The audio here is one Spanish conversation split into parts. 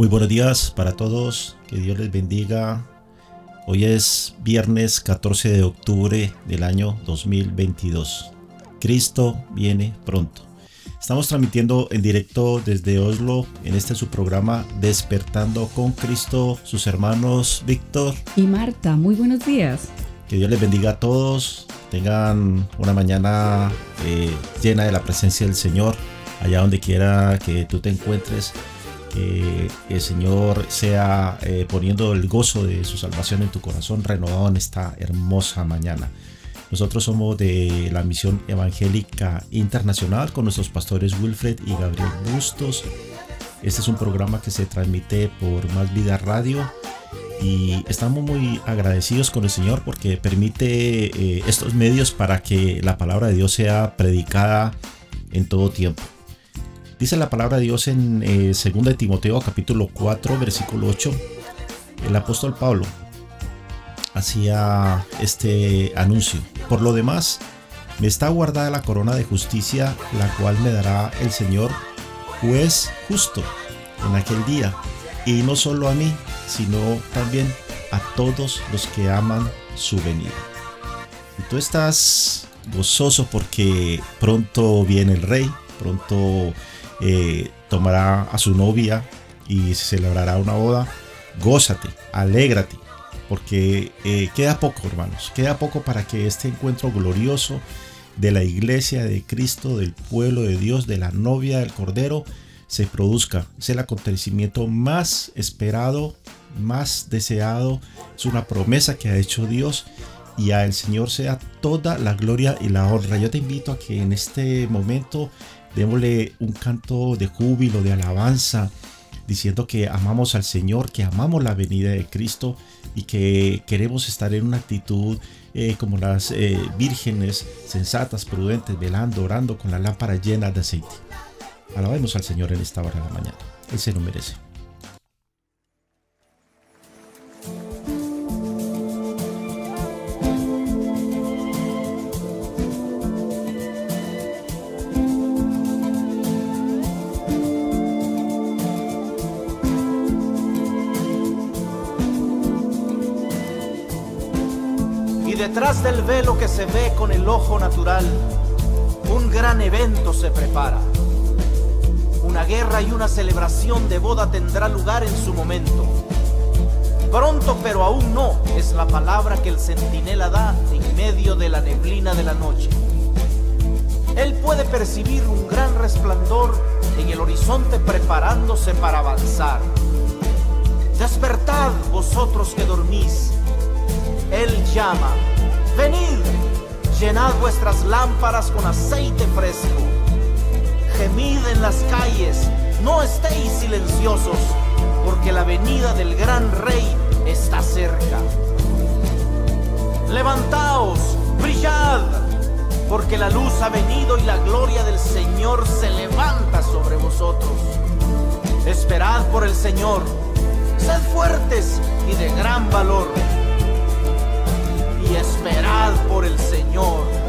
Muy buenos días para todos, que Dios les bendiga. Hoy es viernes 14 de octubre del año 2022. Cristo viene pronto. Estamos transmitiendo en directo desde Oslo en este su programa Despertando con Cristo, sus hermanos Víctor. Y Marta, muy buenos días. Que Dios les bendiga a todos. Tengan una mañana eh, llena de la presencia del Señor, allá donde quiera que tú te encuentres. Que el Señor sea eh, poniendo el gozo de su salvación en tu corazón renovado en esta hermosa mañana. Nosotros somos de la Misión Evangélica Internacional con nuestros pastores Wilfred y Gabriel Bustos. Este es un programa que se transmite por Más Vida Radio y estamos muy agradecidos con el Señor porque permite eh, estos medios para que la palabra de Dios sea predicada en todo tiempo. Dice la palabra de Dios en eh, 2 de Timoteo capítulo 4 versículo 8. El apóstol Pablo hacía este anuncio. Por lo demás, me está guardada la corona de justicia, la cual me dará el Señor, juez justo, en aquel día. Y no solo a mí, sino también a todos los que aman su venida. Y tú estás gozoso porque pronto viene el rey, pronto eh, tomará a su novia y se celebrará una boda. Gózate, alégrate, porque eh, queda poco, hermanos, queda poco para que este encuentro glorioso de la iglesia de Cristo, del pueblo de Dios, de la novia del Cordero, se produzca. Es el acontecimiento más esperado, más deseado, es una promesa que ha hecho Dios y al Señor sea toda la gloria y la honra. Yo te invito a que en este momento démosle un canto de júbilo, de alabanza, diciendo que amamos al Señor, que amamos la venida de Cristo y que queremos estar en una actitud eh, como las eh, vírgenes sensatas, prudentes, velando, orando con la lámpara llena de aceite. Alabemos al Señor en esta hora de la mañana. Él se lo merece. Detrás del velo que se ve con el ojo natural, un gran evento se prepara. Una guerra y una celebración de boda tendrá lugar en su momento. Pronto, pero aún no, es la palabra que el centinela da en medio de la neblina de la noche. Él puede percibir un gran resplandor en el horizonte preparándose para avanzar. Despertad vosotros que dormís. Él llama Venid, llenad vuestras lámparas con aceite fresco. Gemid en las calles, no estéis silenciosos, porque la venida del gran rey está cerca. Levantaos, brillad, porque la luz ha venido y la gloria del Señor se levanta sobre vosotros. Esperad por el Señor, sed fuertes y de gran valor y esperad por el Señor.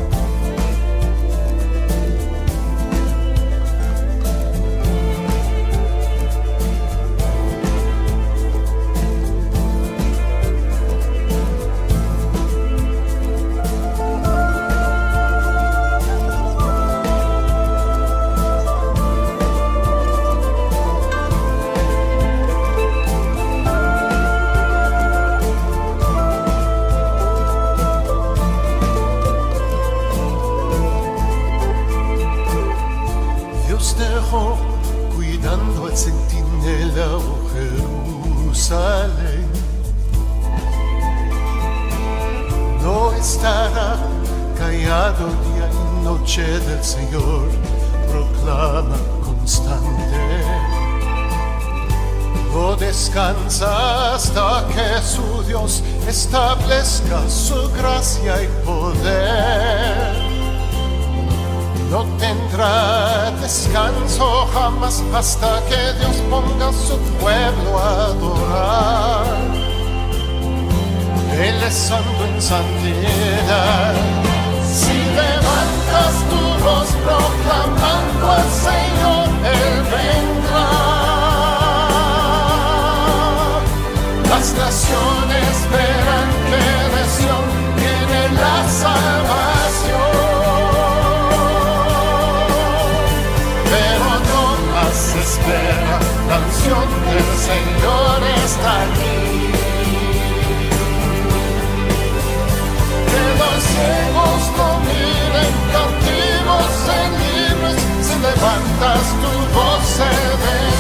Establezca su gracia y poder. No tendrá descanso jamás hasta que Dios ponga a su pueblo a adorar. Él es santo en santidad. Si levantas tu voz proclamando al Señor, Él vendrá. Las naciones verán que de Sion viene la salvación. Pero no más espera, la unción del Señor está aquí. Que los ciegos no miren, cautivos en libres, si levantas tu voz se vendrá.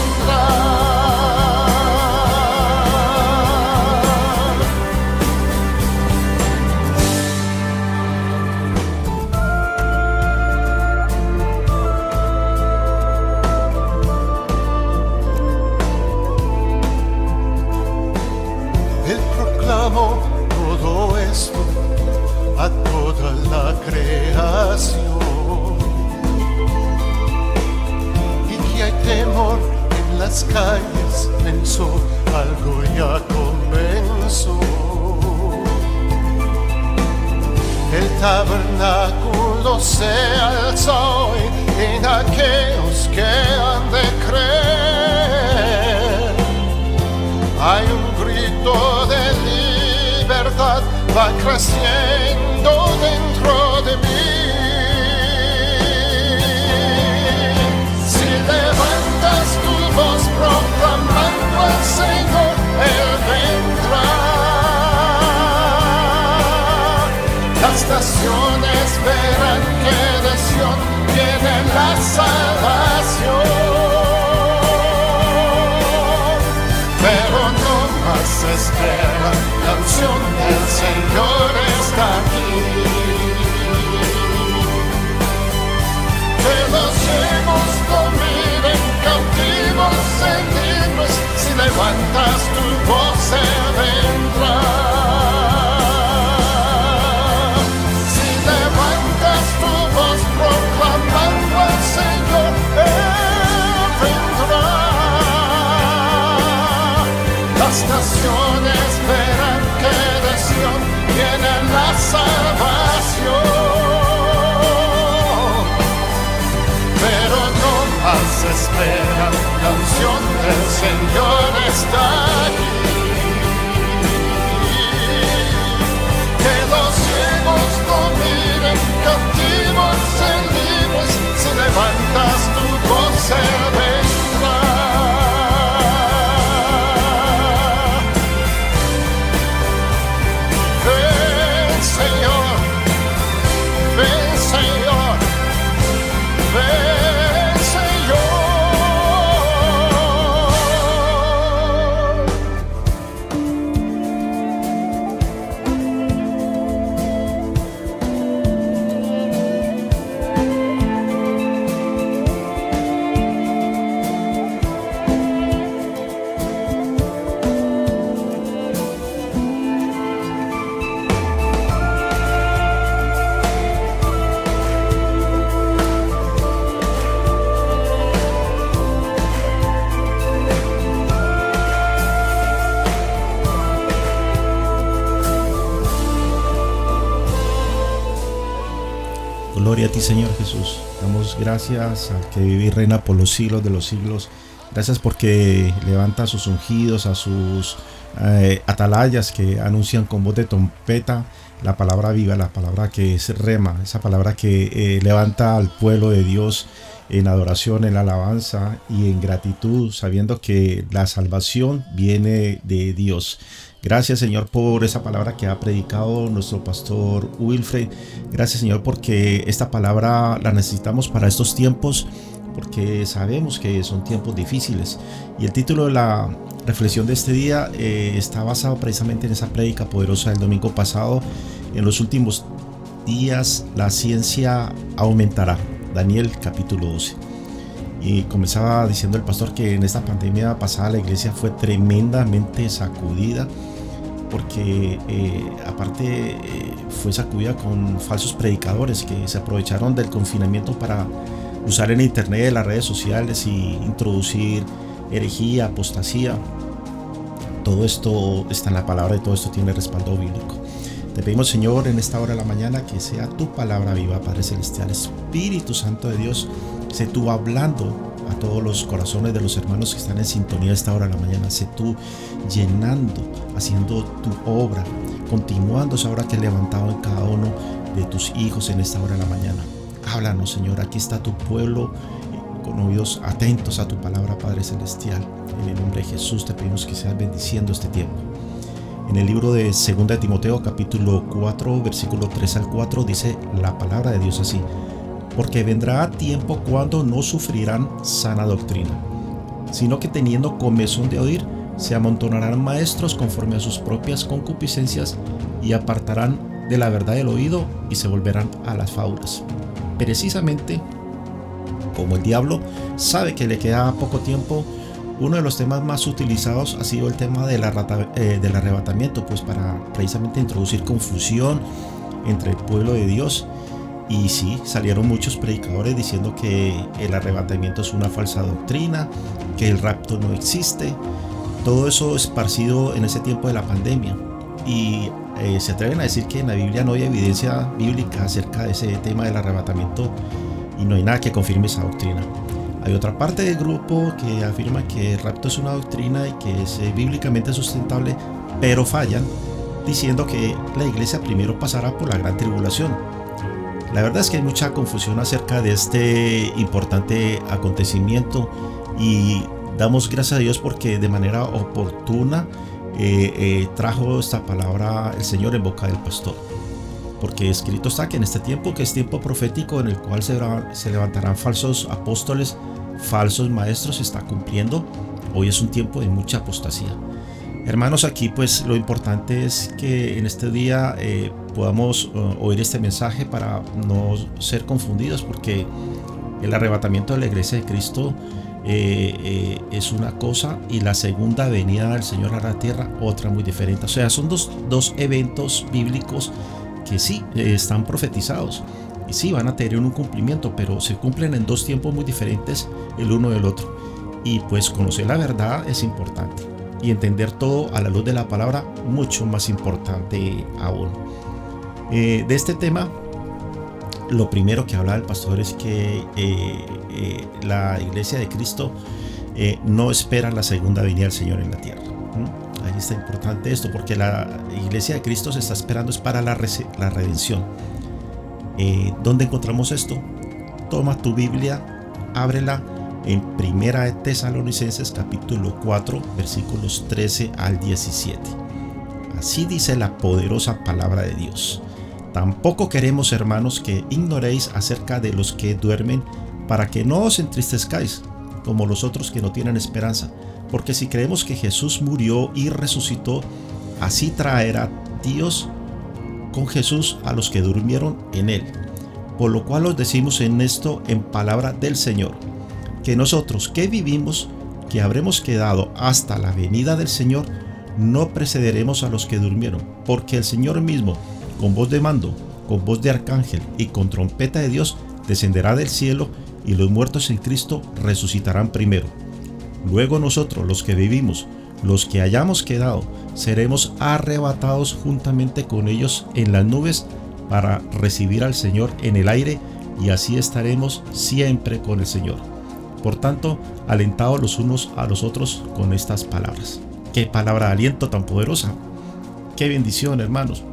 Creación. Y que hay temor en las calles, pensó, algo ya comenzó. El tabernáculo se alza hoy en aquellos que han de creer. Hay un grito de libertad, va creciendo dentro de mí. Si levantas tu voz proclamando al Señor, Él vendrá. Las naciones verán que de Sion viene la salvación. La unción del Señor está aquí. Que los ciegos dominen cautivos en libros, si levantas tu voz se vendrá. Las naciones verán que de Sion viene la salvación. Pero no más espera, la del Señor está aquí. Señor Jesús. Damos gracias al que vive y reina por los siglos de los siglos. Gracias porque levanta a sus ungidos, a sus eh, atalayas que anuncian con voz de trompeta la palabra viva, la palabra que es rema, esa palabra que eh, levanta al pueblo de Dios en adoración, en alabanza y en gratitud, sabiendo que la salvación viene de Dios. Gracias Señor por esa palabra que ha predicado nuestro pastor Wilfred. Gracias Señor porque esta palabra la necesitamos para estos tiempos porque sabemos que son tiempos difíciles. Y el título de la reflexión de este día eh, está basado precisamente en esa prédica poderosa del domingo pasado. En los últimos días la ciencia aumentará. Daniel capítulo 12. Y comenzaba diciendo el pastor que en esta pandemia pasada la iglesia fue tremendamente sacudida porque eh, aparte eh, fue sacudida con falsos predicadores que se aprovecharon del confinamiento para usar el internet, las redes sociales y introducir herejía, apostasía. Todo esto está en la palabra y todo esto tiene respaldo bíblico. Te pedimos, Señor, en esta hora de la mañana que sea tu palabra viva, Padre Celestial, Espíritu Santo de Dios, sé tú hablando a todos los corazones de los hermanos que están en sintonía a esta hora de la mañana. Sé tú llenando, haciendo tu obra, continuando esa obra que has levantado en cada uno de tus hijos en esta hora de la mañana. Háblanos, Señor. Aquí está tu pueblo eh, con oídos atentos a tu palabra, Padre Celestial. En el nombre de Jesús te pedimos que seas bendiciendo este tiempo. En el libro de 2 de Timoteo capítulo 4 versículo 3 al 4 dice la palabra de Dios así. Porque vendrá tiempo cuando no sufrirán sana doctrina, sino que teniendo comezón de oír, se amontonarán maestros conforme a sus propias concupiscencias y apartarán de la verdad el oído y se volverán a las fábulas. Precisamente como el diablo sabe que le queda poco tiempo, uno de los temas más utilizados ha sido el tema del, eh, del arrebatamiento, pues para precisamente introducir confusión entre el pueblo de Dios. Y sí, salieron muchos predicadores diciendo que el arrebatamiento es una falsa doctrina, que el rapto no existe. Todo eso esparcido en ese tiempo de la pandemia. Y eh, se atreven a decir que en la Biblia no hay evidencia bíblica acerca de ese tema del arrebatamiento y no hay nada que confirme esa doctrina. Hay otra parte del grupo que afirma que el rapto es una doctrina y que es eh, bíblicamente sustentable, pero fallan diciendo que la iglesia primero pasará por la gran tribulación. La verdad es que hay mucha confusión acerca de este importante acontecimiento y damos gracias a Dios porque de manera oportuna eh, eh, trajo esta palabra el Señor en boca del pastor. porque escrito está que en este tiempo, que es tiempo profético en el cual se, se levantarán falsos apóstoles, falsos maestros, se está cumpliendo. Hoy es un tiempo de mucha apostasía. Hermanos, aquí pues lo importante es que en este día eh, podamos uh, oír este mensaje para no ser confundidos, porque el arrebatamiento de la iglesia de Cristo eh, eh, es una cosa y la segunda venida del Señor a la tierra otra muy diferente. O sea, son dos, dos eventos bíblicos que sí están profetizados y sí van a tener un cumplimiento, pero se cumplen en dos tiempos muy diferentes el uno del otro. Y pues conocer la verdad es importante y entender todo a la luz de la palabra, mucho más importante aún. Eh, de este tema, lo primero que habla el pastor es que eh, eh, la iglesia de Cristo no espera la segunda venida del Señor en la tierra. Ahí está importante esto, porque la iglesia de Cristo se está esperando es para la, la redención. ¿Dónde encontramos esto? Toma tu Biblia, ábrela en Primera de Tesalonicenses capítulo 4 versículos 13 al 17. Así dice la poderosa palabra de Dios. Tampoco queremos, hermanos, que ignoréis acerca de los que duermen, para que no os entristezcáis, como los otros que no tienen esperanza. Porque si creemos que Jesús murió y resucitó, así traerá Dios con Jesús a los que durmieron en él. Por lo cual os decimos en esto en palabra del Señor que nosotros que vivimos, que habremos quedado hasta la venida del Señor, no precederemos a los que durmieron, porque el Señor mismo, con voz de mando, con voz de arcángel y con trompeta de Dios, descenderá del cielo y los muertos en Cristo resucitarán primero. Luego nosotros, los que vivimos, los que hayamos quedado, seremos arrebatados juntamente con ellos en las nubes para recibir al Señor en el aire y así estaremos siempre con el Señor. Por tanto, alentados los unos a los otros con estas palabras. Qué palabra de aliento tan poderosa. Qué bendición, hermanos.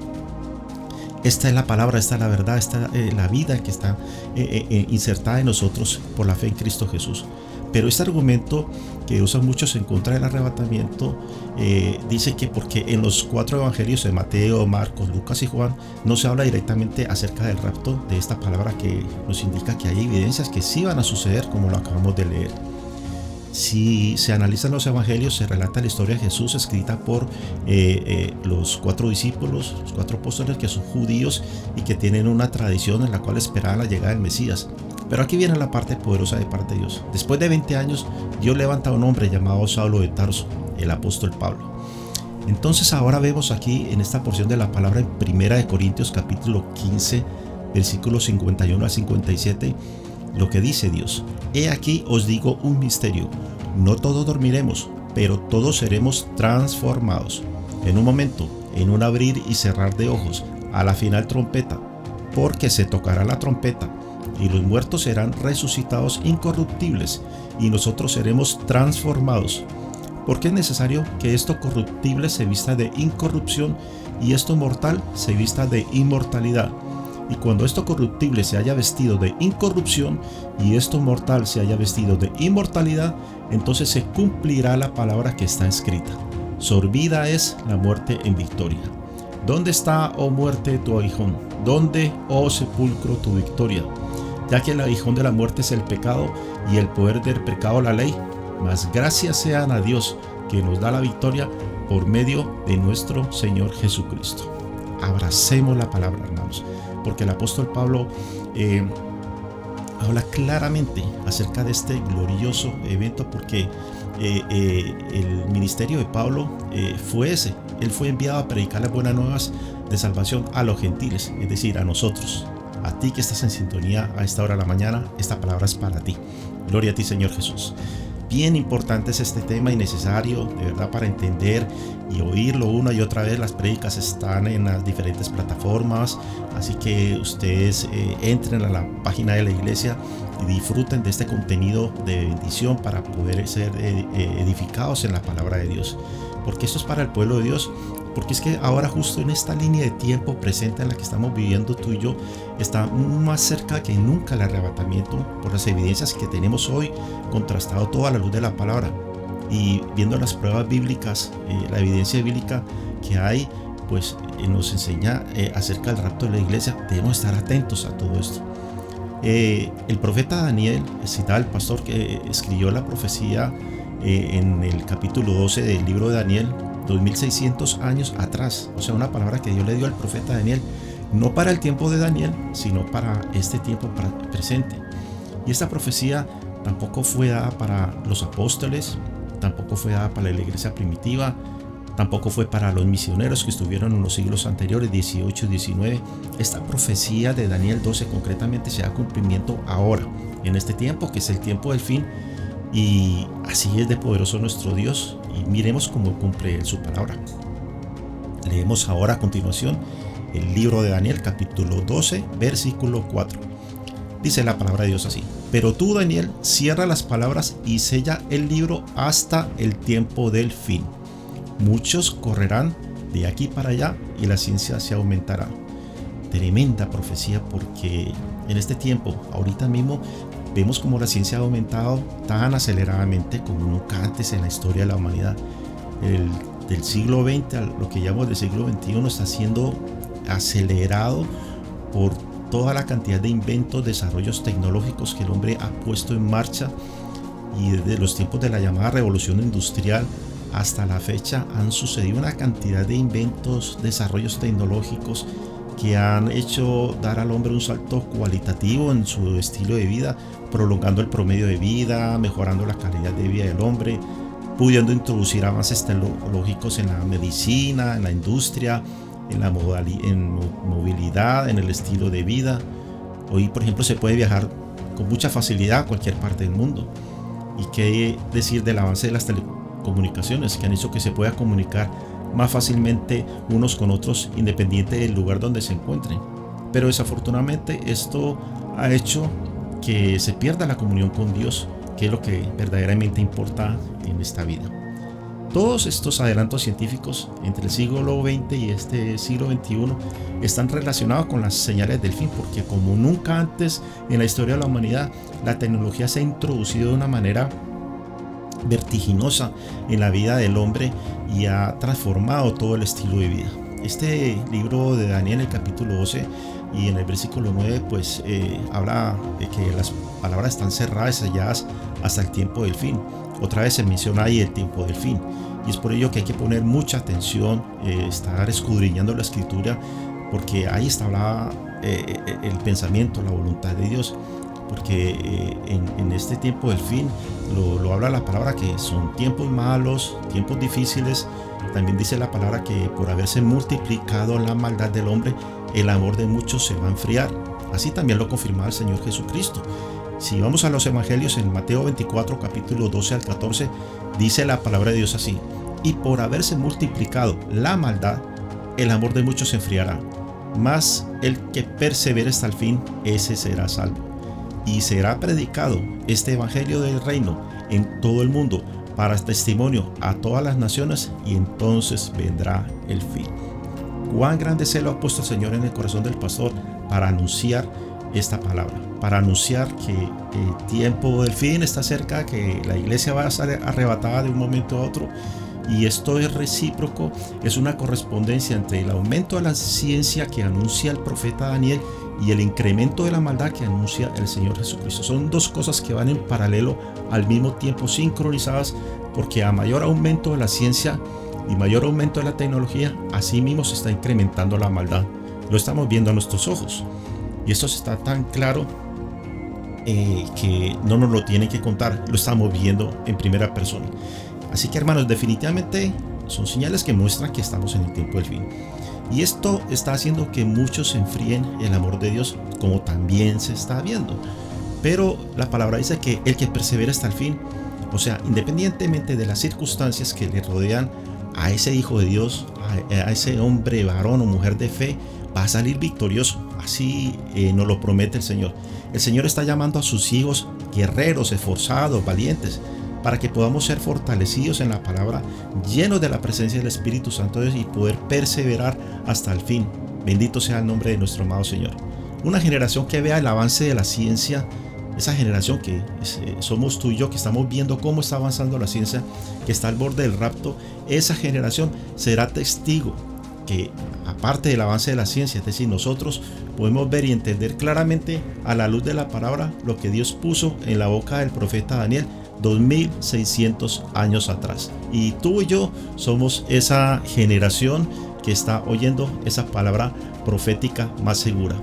Esta es la palabra, esta es la verdad, esta es eh, la vida que está eh, eh, insertada en nosotros por la fe en Cristo Jesús. Pero este argumento que usan muchos en contra del arrebatamiento eh, dice que porque en los cuatro evangelios de Mateo, Marcos, Lucas y Juan no se habla directamente acerca del rapto de esta palabra que nos indica que hay evidencias que sí van a suceder como lo acabamos de leer. Si se analizan los evangelios, se relata la historia de Jesús escrita por eh, eh, los cuatro discípulos, los cuatro apóstoles que son judíos y que tienen una tradición en la cual esperaban la llegada del Mesías. Pero aquí viene la parte poderosa de parte de Dios. Después de 20 años, Dios levanta a un hombre llamado Saulo de Tarso, el apóstol Pablo. Entonces ahora vemos aquí en esta porción de la palabra en Primera de Corintios capítulo 15, versículos 51 a 57, lo que dice Dios. He aquí os digo un misterio. No todos dormiremos, pero todos seremos transformados. En un momento, en un abrir y cerrar de ojos, a la final trompeta, porque se tocará la trompeta y los muertos serán resucitados incorruptibles, y nosotros seremos transformados. Porque es necesario que esto corruptible se vista de incorrupción y esto mortal se vista de inmortalidad. Y cuando esto corruptible se haya vestido de incorrupción y esto mortal se haya vestido de inmortalidad, entonces se cumplirá la palabra que está escrita. Sorbida es la muerte en victoria. ¿Dónde está, oh muerte, tu aguijón? ¿Dónde, oh sepulcro, tu victoria? Ya que el aguijón de la muerte es el pecado y el poder del pecado la ley. Mas gracias sean a Dios que nos da la victoria por medio de nuestro Señor Jesucristo. Abracemos la palabra, hermanos, porque el apóstol Pablo eh, habla claramente acerca de este glorioso evento, porque eh, eh, el ministerio de Pablo fue ese. Él fue enviado a predicar las buenas nuevas de salvación a los gentiles, es decir, a nosotros, a ti que estás en sintonía a esta hora de la mañana, esta palabra es para ti. Gloria a ti, Señor Jesús. Bien importante es este tema y necesario, de verdad, para entender y oírlo una y otra vez. Las prédicas están en las diferentes plataformas, así que ustedes eh, entren a la página de la iglesia y disfruten de este contenido de bendición para poder ser eh, eh, edificados en la palabra de Dios. Porque esto es para el pueblo de Dios porque es que ahora justo en esta línea de tiempo presente en la que estamos viviendo tú y yo, está más cerca que nunca el arrebatamiento por las evidencias que tenemos hoy, contrastado toda la luz de la palabra. Y viendo las pruebas bíblicas, eh, la evidencia bíblica que hay, pues eh, nos enseña eh, acerca del rapto de la iglesia. Debemos estar atentos a todo esto. Eh, el profeta Daniel, citaba el pastor que escribió la profecía en el capítulo 12 del libro de Daniel, 2600 años atrás. O sea, una palabra que Dios le dio al profeta Daniel, no para el tiempo de Daniel, sino para este tiempo presente. Y esta profecía tampoco fue dada para los apóstoles, tampoco fue dada para la iglesia primitiva, tampoco fue para los misioneros que estuvieron en los siglos anteriores, 18 y 19. Esta profecía de Daniel 12 concretamente se da cumplimiento ahora, en este tiempo, que es el tiempo del fin. Y así es de poderoso nuestro Dios. Miremos cómo cumple su palabra. Leemos ahora a continuación el libro de Daniel capítulo 12, versículo 4. Dice la palabra de Dios así. Pero tú, Daniel, cierra las palabras y sella el libro hasta el tiempo del fin Muchos correrán de aquí para allá y la ciencia se aumentará. Tremenda profecía porque en este tiempo, ahorita mismo, vemos como la ciencia ha aumentado tan aceleradamente como nunca antes en la historia de la humanidad. El, del siglo XX a lo que llamamos del siglo XXI está siendo acelerado por toda la cantidad de inventos, desarrollos tecnológicos que el hombre ha puesto en marcha y desde los tiempos de la llamada revolución industrial hasta la fecha han sucedido una cantidad de inventos, desarrollos tecnológicos que han hecho dar al hombre un salto cualitativo en su estilo de vida, prolongando el promedio de vida, mejorando la calidad de vida del hombre, pudiendo introducir avances tecnológicos en la medicina, en la industria, en la movilidad, en el estilo de vida. Hoy, por ejemplo, se puede viajar con mucha facilidad a cualquier parte del mundo. ¿Y qué decir del avance de las telecomunicaciones? comunicaciones que han hecho que se pueda comunicar más fácilmente unos con otros independiente del lugar donde se encuentren. Pero desafortunadamente esto ha hecho que se pierda la comunión con Dios, que es lo que verdaderamente importa en esta vida. Todos estos adelantos científicos entre el siglo XX y este siglo XXI están relacionados con las señales del fin, porque como nunca antes en la historia de la humanidad, la tecnología se ha introducido de una manera vertiginosa en la vida del hombre y ha transformado todo el estilo de vida. Este libro de Daniel, el capítulo 12 y en el versículo 9, pues eh, habla de que las palabras están cerradas, selladas hasta el tiempo del fin. Otra vez se menciona ahí el tiempo del fin. Y es por ello que hay que poner mucha atención, eh, estar escudriñando la escritura, porque ahí está hablada, eh, el pensamiento, la voluntad de Dios porque eh, en, este tiempo del fin lo, habla la palabra que son tiempos malos, tiempos difíciles. También dice la palabra que por haberse multiplicado la maldad del hombre, el amor de muchos se va a enfriar. Así también lo confirma el Señor Jesucristo. Si vamos a los evangelios en Mateo 24, capítulo 12 al 14, dice la palabra de Dios así, y por haberse multiplicado la maldad, el amor de muchos se enfriará. Mas el que persevere hasta el fin, ese será salvo y será predicado este Evangelio del Reino en todo el mundo para testimonio a todas las naciones y entonces vendrá el fin. Cuán grande celo ha puesto el Señor en el corazón del pastor para anunciar esta palabra, para anunciar que el tiempo del fin está cerca, que la iglesia va a ser arrebatada de un momento a otro. Y esto es recíproco, es una correspondencia entre el aumento de la ciencia que anuncia el profeta Daniel y el incremento de la maldad que anuncia el Señor Jesucristo. Son dos cosas que van en paralelo al mismo tiempo, sincronizadas, porque a mayor aumento de la ciencia y mayor aumento de la tecnología, así mismo se está incrementando la maldad. Lo estamos viendo a nuestros ojos. Y esto está tan claro eh, que no nos lo tienen que contar, lo estamos viendo en primera persona. Así que hermanos, definitivamente son señales que muestran que estamos en el tiempo del fin. Y esto está haciendo que muchos se enfríen el amor de Dios, como también se está viendo. Pero la palabra dice que el que persevera hasta el fin, o sea, independientemente de las circunstancias que le rodean a ese hijo de Dios, a, ese hombre, varón o mujer de fe, va a salir victorioso. Así eh, nos lo promete el Señor. El Señor está llamando a sus hijos guerreros, esforzados, valientes, para que podamos ser fortalecidos en la palabra, llenos de la presencia del Espíritu Santo y poder perseverar hasta el fin. Bendito sea el nombre de nuestro amado Señor. Una generación que vea el avance de la ciencia, esa generación que eh, somos tú y yo, que estamos viendo cómo está avanzando la ciencia, que está al borde del rapto, esa generación será testigo porque aparte del avance de la ciencia, es decir, nosotros podemos ver y entender claramente a la luz de la palabra lo que Dios puso en la boca del profeta Daniel 2600 años atrás. Y tú y yo somos esa generación que está oyendo esa palabra profética más segura.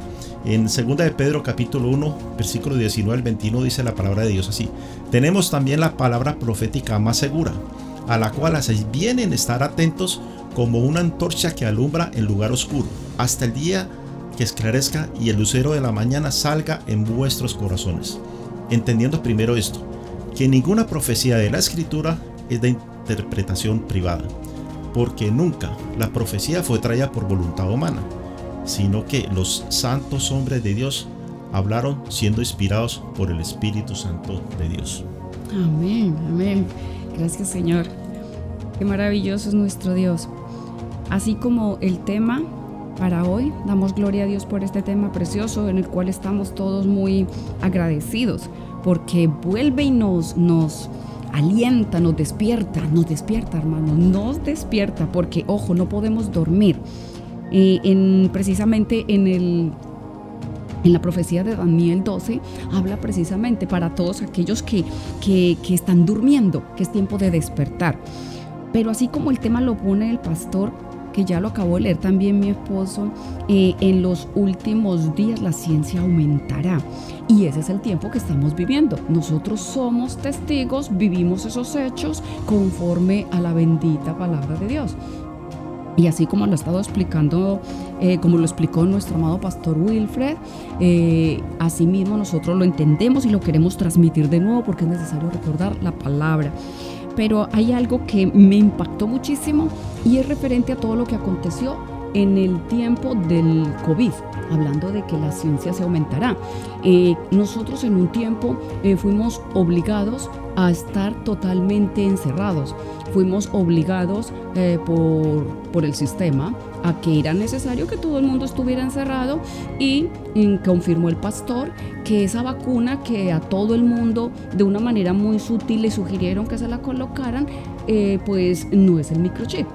En 2 de Pedro capítulo 1, versículo 19 al 21 dice la palabra de Dios así. Tenemos también la palabra profética más segura, a la cual hacéis bien en estar atentos como una antorcha que alumbra en lugar oscuro, hasta el día que esclarezca y el lucero de la mañana salga en vuestros corazones. Entendiendo primero esto, que ninguna profecía de la escritura es de interpretación privada, porque nunca la profecía fue traída por voluntad humana sino que los santos hombres de Dios hablaron siendo inspirados por el Espíritu Santo de Dios. Amén, amén. Gracias Señor. Qué maravilloso es nuestro Dios. Así como el tema para hoy, damos gloria a Dios por este tema precioso en el cual estamos todos muy agradecidos, porque vuelve y nos, nos alienta, nos despierta, nos despierta hermanos, nos despierta, porque ojo, no podemos dormir en, precisamente en el en la profecía de Daniel 12 habla precisamente para todos aquellos que, que, están durmiendo, que es tiempo de despertar. Pero así como el tema lo pone el pastor, que ya lo acabó de leer también mi esposo, eh, en los últimos días la ciencia aumentará. Y ese es el tiempo que estamos viviendo. Nosotros somos testigos, vivimos esos hechos conforme a la bendita palabra de Dios. Y así como lo ha estado explicando, eh, como lo explicó nuestro amado pastor Wilfred, eh, así mismo nosotros lo entendemos y lo queremos transmitir de nuevo porque es necesario recordar la palabra. Pero hay algo que me impactó muchísimo y es referente a todo lo que aconteció en el tiempo del COVID, hablando de que la ciencia se aumentará. Eh, nosotros en un tiempo fuimos obligados a estar totalmente encerrados fuimos obligados eh, por, por, el sistema a que era necesario que todo el mundo estuviera encerrado y, confirmó el pastor que esa vacuna que a todo el mundo de una manera muy sutil le sugirieron que se la colocaran, eh, pues no es el microchip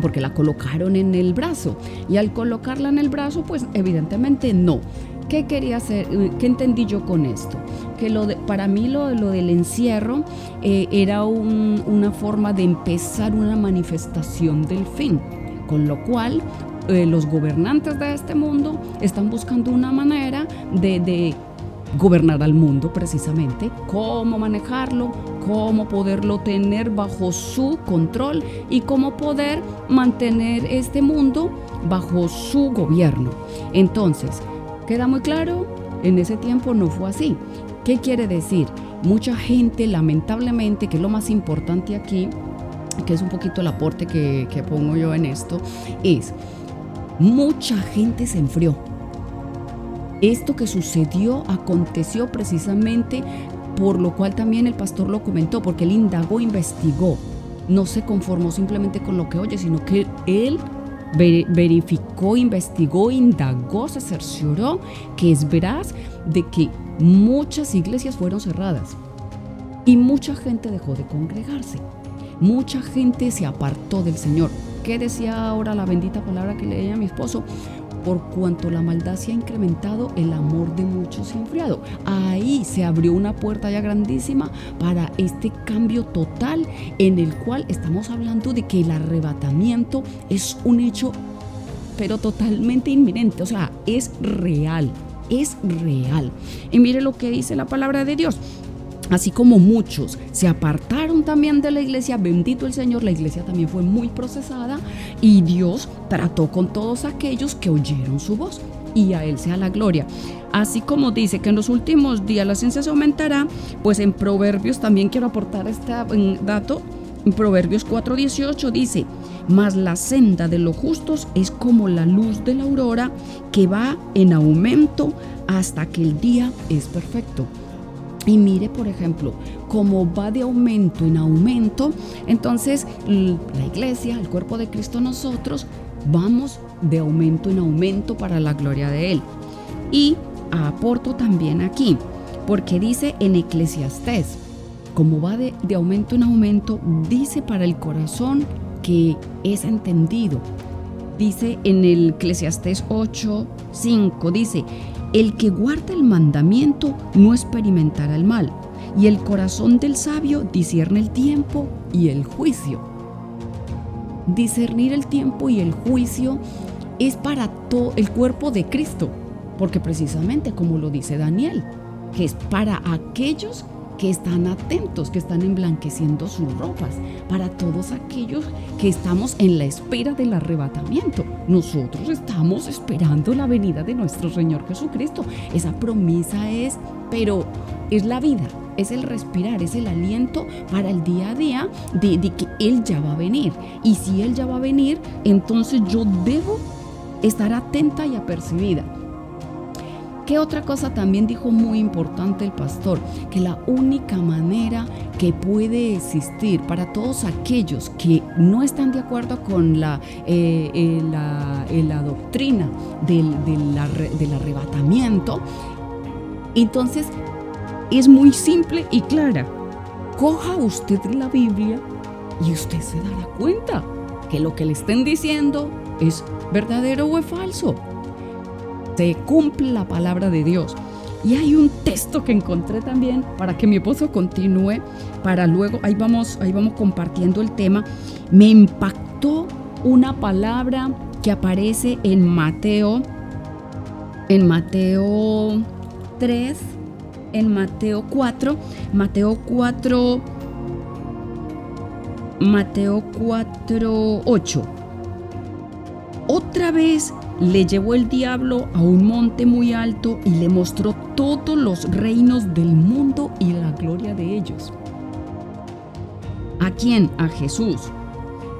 porque la colocaron en el brazo y al colocarla en el brazo pues evidentemente no ¿Qué quería hacer? ¿Qué entendí yo con esto? Que lo de, para mí lo, lo del encierro eh, era una forma de empezar una manifestación del fin, con lo cual eh, los gobernantes de este mundo están buscando una manera de, de gobernar al mundo precisamente, cómo manejarlo, cómo poderlo tener bajo su control y cómo poder mantener este mundo bajo su gobierno. Entonces, ¿Queda muy claro? En ese tiempo no fue así. ¿Qué quiere decir? Mucha gente, lamentablemente, que es lo más importante aquí, que es un poquito el aporte que, pongo yo en esto, es mucha gente se enfrió. Esto que sucedió aconteció precisamente por lo cual también el pastor lo comentó, porque él indagó, investigó. No se conformó simplemente con lo que oye, sino que él verificó, investigó, indagó, se cercioró que es veraz de que muchas iglesias fueron cerradas y mucha gente dejó de congregarse. Mucha gente se apartó del Señor. ¿Qué decía ahora la bendita palabra que leía mi esposo? por cuanto la maldad se ha incrementado, el amor de muchos se ha enfriado. Ahí se abrió una puerta ya grandísima para este cambio total en el cual estamos hablando de que el arrebatamiento es un hecho, pero totalmente inminente, o sea, es real, es real. Y mire lo que dice la palabra de Dios. Así como muchos se apartaron también de la iglesia, bendito el Señor, la iglesia también fue muy procesada y Dios trató con todos aquellos que oyeron su voz y a Él sea la gloria. Así como dice que en los últimos días la ciencia se aumentará, pues en Proverbios también quiero aportar este dato. En Proverbios 4:18 dice, mas la senda de los justos es como la luz de la aurora que va en aumento hasta que el día es perfecto. Y mire, por ejemplo, cómo va de aumento en aumento, entonces la iglesia, el cuerpo de Cristo, nosotros vamos de aumento en aumento para la gloria de Él. Y aporto también aquí, porque dice en Eclesiastés, como va de, de aumento en aumento, dice para el corazón que es entendido. Dice en el Eclesiastés 8, 5, dice, el que guarda el mandamiento no experimentará el mal, y el corazón del sabio discierne el tiempo y el juicio. Discernir el tiempo y el juicio es para todo el cuerpo de Cristo, porque precisamente como lo dice Daniel, que es para aquellos que están atentos, que están emblanqueciendo sus ropas, para todos aquellos que estamos en la espera del arrebatamiento. Nosotros estamos esperando la venida de nuestro Señor Jesucristo. Esa promesa es, pero es la vida, es el respirar, es el aliento para el día a día de, de que Él ya va a venir. Y si Él ya va a venir, entonces yo debo estar atenta y apercibida. ¿Qué otra cosa también dijo muy importante el pastor? Que la única manera que puede existir para todos aquellos que no están de acuerdo con la, eh, eh, eh, doctrina del, del arrebatamiento, entonces es muy simple y clara. Coja usted la Biblia y usted se dará cuenta que lo que le estén diciendo es verdadero o es falso se cumple la palabra de Dios. Y hay un texto que encontré también para que mi esposo continúe, para luego, ahí vamos, ahí vamos compartiendo el tema. Me impactó una palabra que aparece en Mateo, en Mateo 3, en Mateo 4, Mateo 4, Mateo 4, 8. Otra vez le llevó el diablo a un monte muy alto y le mostró todos los reinos del mundo y la gloria de ellos. ¿A quién? A Jesús.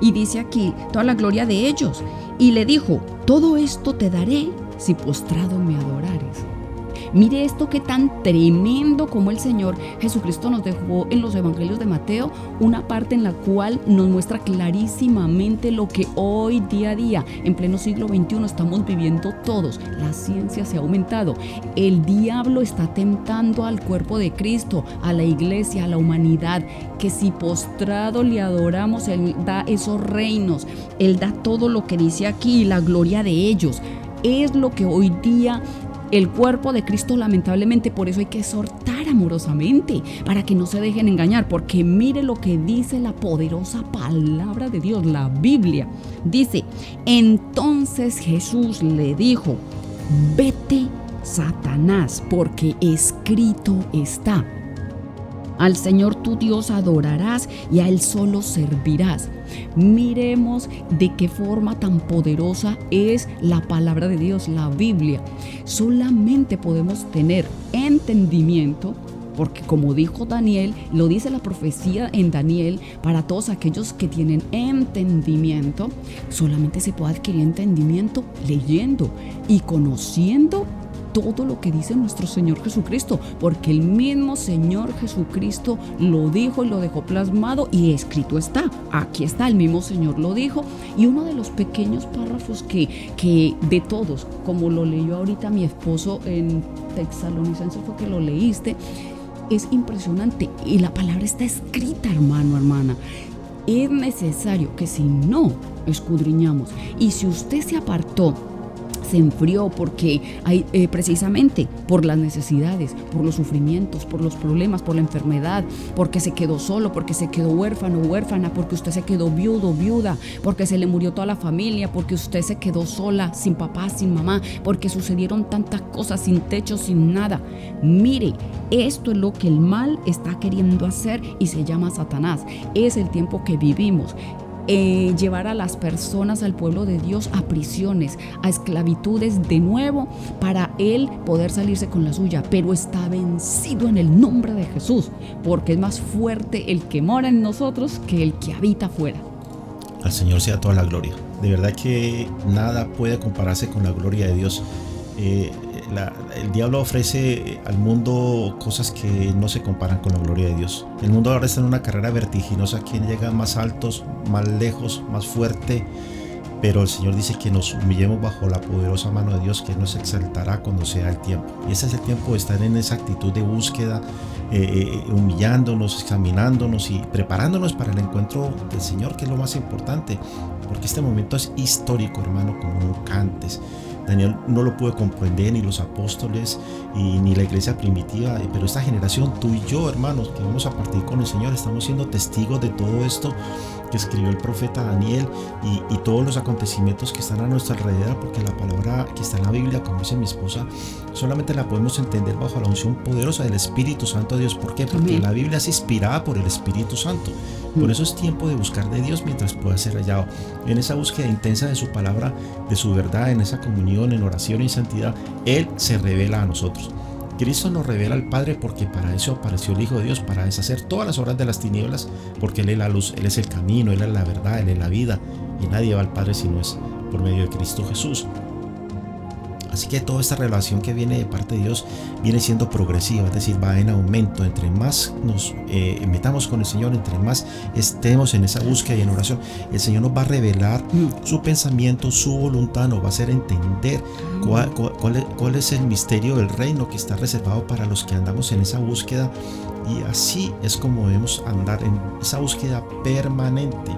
Y dice aquí, toda la gloria de ellos. Y le dijo, todo esto te daré si postrado me adorares. Mire esto que tan tremendo como el Señor Jesucristo nos dejó en los Evangelios de Mateo, una parte en la cual nos muestra clarísimamente lo que hoy día a día, en pleno siglo XXI, estamos viviendo todos. La ciencia se ha aumentado. El diablo está tentando al cuerpo de Cristo, a la iglesia, a la humanidad, que si postrado le adoramos, Él da esos reinos, Él da todo lo que dice aquí, la gloria de ellos es lo que hoy día el cuerpo de Cristo lamentablemente por eso hay que exhortar amorosamente para que no se dejen engañar porque mire lo que dice la poderosa palabra de Dios, la Biblia. Dice, entonces Jesús le dijo, vete Satanás porque escrito está. Al Señor tu Dios adorarás y a Él solo servirás. Miremos de qué forma tan poderosa es la palabra de Dios, la Biblia. Solamente podemos tener entendimiento porque como dijo Daniel, lo dice la profecía en Daniel, para todos aquellos que tienen entendimiento, solamente se puede adquirir entendimiento leyendo y conociendo todo lo que dice nuestro Señor Jesucristo, porque el mismo Señor Jesucristo lo dijo y lo dejó plasmado y escrito está. Aquí está, el mismo Señor lo dijo. Y uno de los pequeños párrafos que, que de todos, como lo leyó ahorita mi esposo en Texalonicenses fue que lo leíste, es impresionante. Y la palabra está escrita, hermano, hermana es necesario que si no escudriñamos y si usted se apartó se enfrió porque hay eh, precisamente por las necesidades, por los sufrimientos, por los problemas, por la enfermedad, porque se quedó solo, porque se quedó huérfano, huérfana, porque usted se quedó viudo, viuda, porque se le murió toda la familia, porque usted se quedó sola, sin papá, sin mamá, porque sucedieron tantas cosas, sin techo, sin nada. Mire, esto es lo que el mal está queriendo hacer y se llama Satanás. Es el tiempo que vivimos. Eh, llevar a las personas, al pueblo de Dios, a prisiones, a esclavitudes de nuevo, para Él poder salirse con la suya. Pero está vencido en el nombre de Jesús, porque es más fuerte el que mora en nosotros que el que habita afuera. Al Señor sea toda la gloria. De verdad que nada puede compararse con la gloria de Dios. Eh, el diablo ofrece al mundo cosas que no se comparan con la gloria de Dios. El mundo ahora está en una carrera vertiginosa. Quien llega más altos, más lejos, más fuerte. pero el Señor dice que nos humillemos bajo la poderosa mano de Dios que nos exaltará cuando sea el tiempo. Y ese es el tiempo de estar en esa actitud de búsqueda, eh, eh, humillándonos, examinándonos y preparándonos para el encuentro del Señor, que es lo más importante, porque este momento es histórico, hermano, como nunca antes. Daniel no lo pudo comprender ni los apóstoles ni la iglesia primitiva, pero esta generación, tú y yo, hermanos, que vamos a partir con el Señor, estamos siendo testigos de todo esto que escribió el profeta Daniel y, todos los acontecimientos que están a nuestra alrededor, porque la palabra que está en la Biblia, como dice mi esposa, solamente la podemos entender bajo la unción poderosa del Espíritu Santo de Dios. ¿Por qué? Porque la Biblia es inspirada por el Espíritu Santo. Por mm. eso es tiempo de buscar de Dios mientras pueda ser hallado. En esa búsqueda intensa de su palabra, de su verdad, en esa comunión, en oración y santidad, Él se revela a nosotros. Cristo nos revela al Padre porque para eso apareció el Hijo de Dios, para deshacer todas las obras de las tinieblas, porque Él es la luz, Él es el camino, Él es la verdad, Él es la vida, y nadie va al Padre si no es por medio de Cristo Jesús. Así que toda esta relación que viene de parte de Dios viene siendo progresiva, es decir, va en aumento. Entre más nos eh, metamos con el Señor, entre más estemos en esa búsqueda y en oración, el Señor nos va a revelar su pensamiento, su voluntad, nos va a hacer entender cuál, cuál es el misterio del reino que está reservado para los que andamos en esa búsqueda. Y así es como debemos andar en esa búsqueda permanente.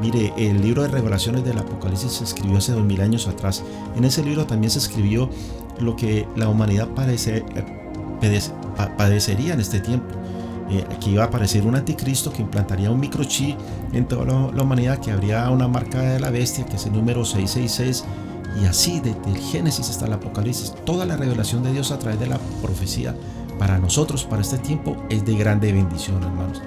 Mire, el libro de revelaciones del Apocalipsis se escribió hace dos mil años atrás. En ese libro también se escribió lo que la humanidad padecería en este tiempo. Eh, que iba a aparecer un anticristo que implantaría un microchip en toda la, humanidad, que habría una marca de la bestia, que es el número 666. Y así, desde el Génesis hasta el Apocalipsis, toda la revelación de Dios a través de la profecía para nosotros, para este tiempo, es de grande bendición, hermanos.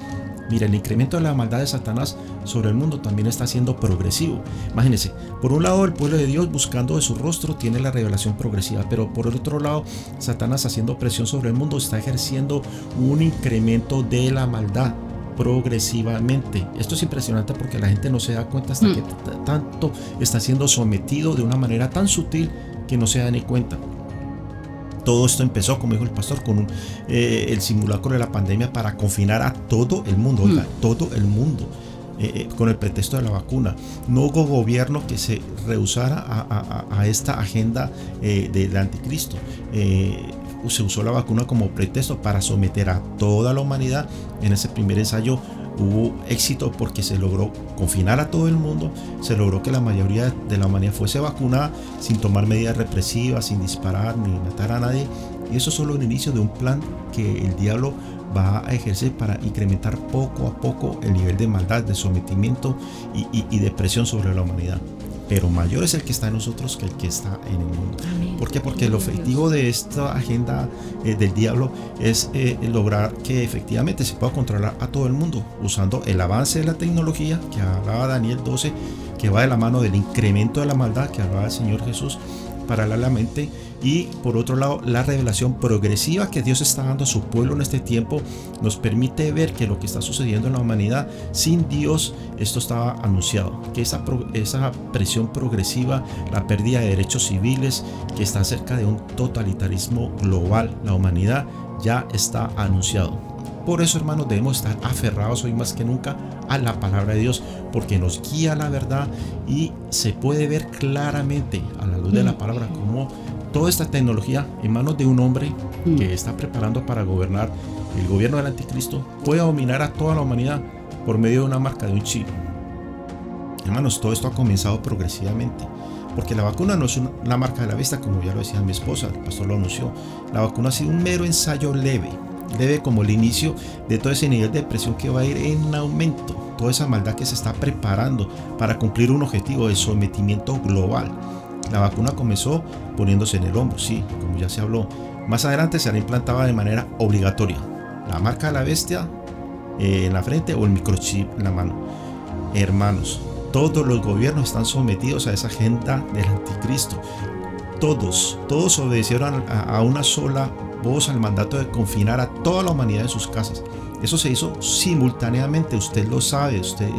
Mira, el incremento de la maldad de Satanás sobre el mundo también está siendo progresivo. Imagínense, por un lado el pueblo de Dios buscando de su rostro tiene la revelación progresiva, pero por el otro lado Satanás haciendo presión sobre el mundo está ejerciendo un incremento de la maldad progresivamente. Esto es impresionante porque la gente no se da cuenta hasta mm. que tanto está siendo sometido de una manera tan sutil que no se da ni cuenta. Todo esto empezó, como dijo el pastor, con eh, el simulacro de la pandemia para confinar a todo el mundo, oiga, mm. todo el mundo. Eh, eh, con el pretexto de la vacuna. No hubo gobierno que se rehusara a, esta agenda del anticristo. se usó la vacuna como pretexto para someter a toda la humanidad en ese primer ensayo hubo éxito porque se logró confinar a todo el mundo, se logró que la mayoría de la humanidad fuese vacunada sin tomar medidas represivas, sin disparar ni matar a nadie. Y eso es solo el inicio de un plan que el diablo va a ejercer para incrementar poco a poco el nivel de maldad, de sometimiento y, y de presión sobre la humanidad pero mayor es el que está en nosotros que el que está en el mundo. ¿Por qué? Porque el objetivo de esta agenda eh, del diablo es eh, lograr que efectivamente se pueda controlar a todo el mundo usando el avance de la tecnología que hablaba Daniel 12, que va de la mano del incremento de la maldad que hablaba el Señor Jesús paralelamente y por otro lado la revelación progresiva que Dios está dando a su pueblo en este tiempo nos permite ver que lo que está sucediendo en la humanidad sin Dios esto estaba anunciado. Que esa, esa presión progresiva la pérdida de derechos civiles que está cerca de un totalitarismo global. La humanidad ya está anunciado. Por eso hermanos debemos estar aferrados hoy más que nunca a la palabra de Dios porque nos guía la verdad y se puede ver claramente a la luz de la palabra cómo toda esta tecnología en manos de un hombre mm. que está preparando para gobernar el gobierno del anticristo puede dominar a toda la humanidad por medio de una marca de un chip. Hermanos, todo esto ha comenzado progresivamente. Porque la vacuna no es una marca de la vista, como ya lo decía mi esposa, el pastor lo anunció. La vacuna ha sido un mero ensayo leve, leve como el inicio de todo ese nivel de presión que va a ir en aumento, toda esa maldad que se está preparando para cumplir un objetivo de sometimiento global. La vacuna comenzó poniéndose en el hombro, sí, como ya se habló. Más adelante será implantada de manera obligatoria. La marca de la bestia eh, en la frente o el microchip en la mano. Hermanos, todos los gobiernos están sometidos a esa agenda del anticristo. Todos, todos obedecieron a, una sola voz al mandato de confinar a toda la humanidad en sus casas. Eso se hizo simultáneamente, usted lo sabe, usted,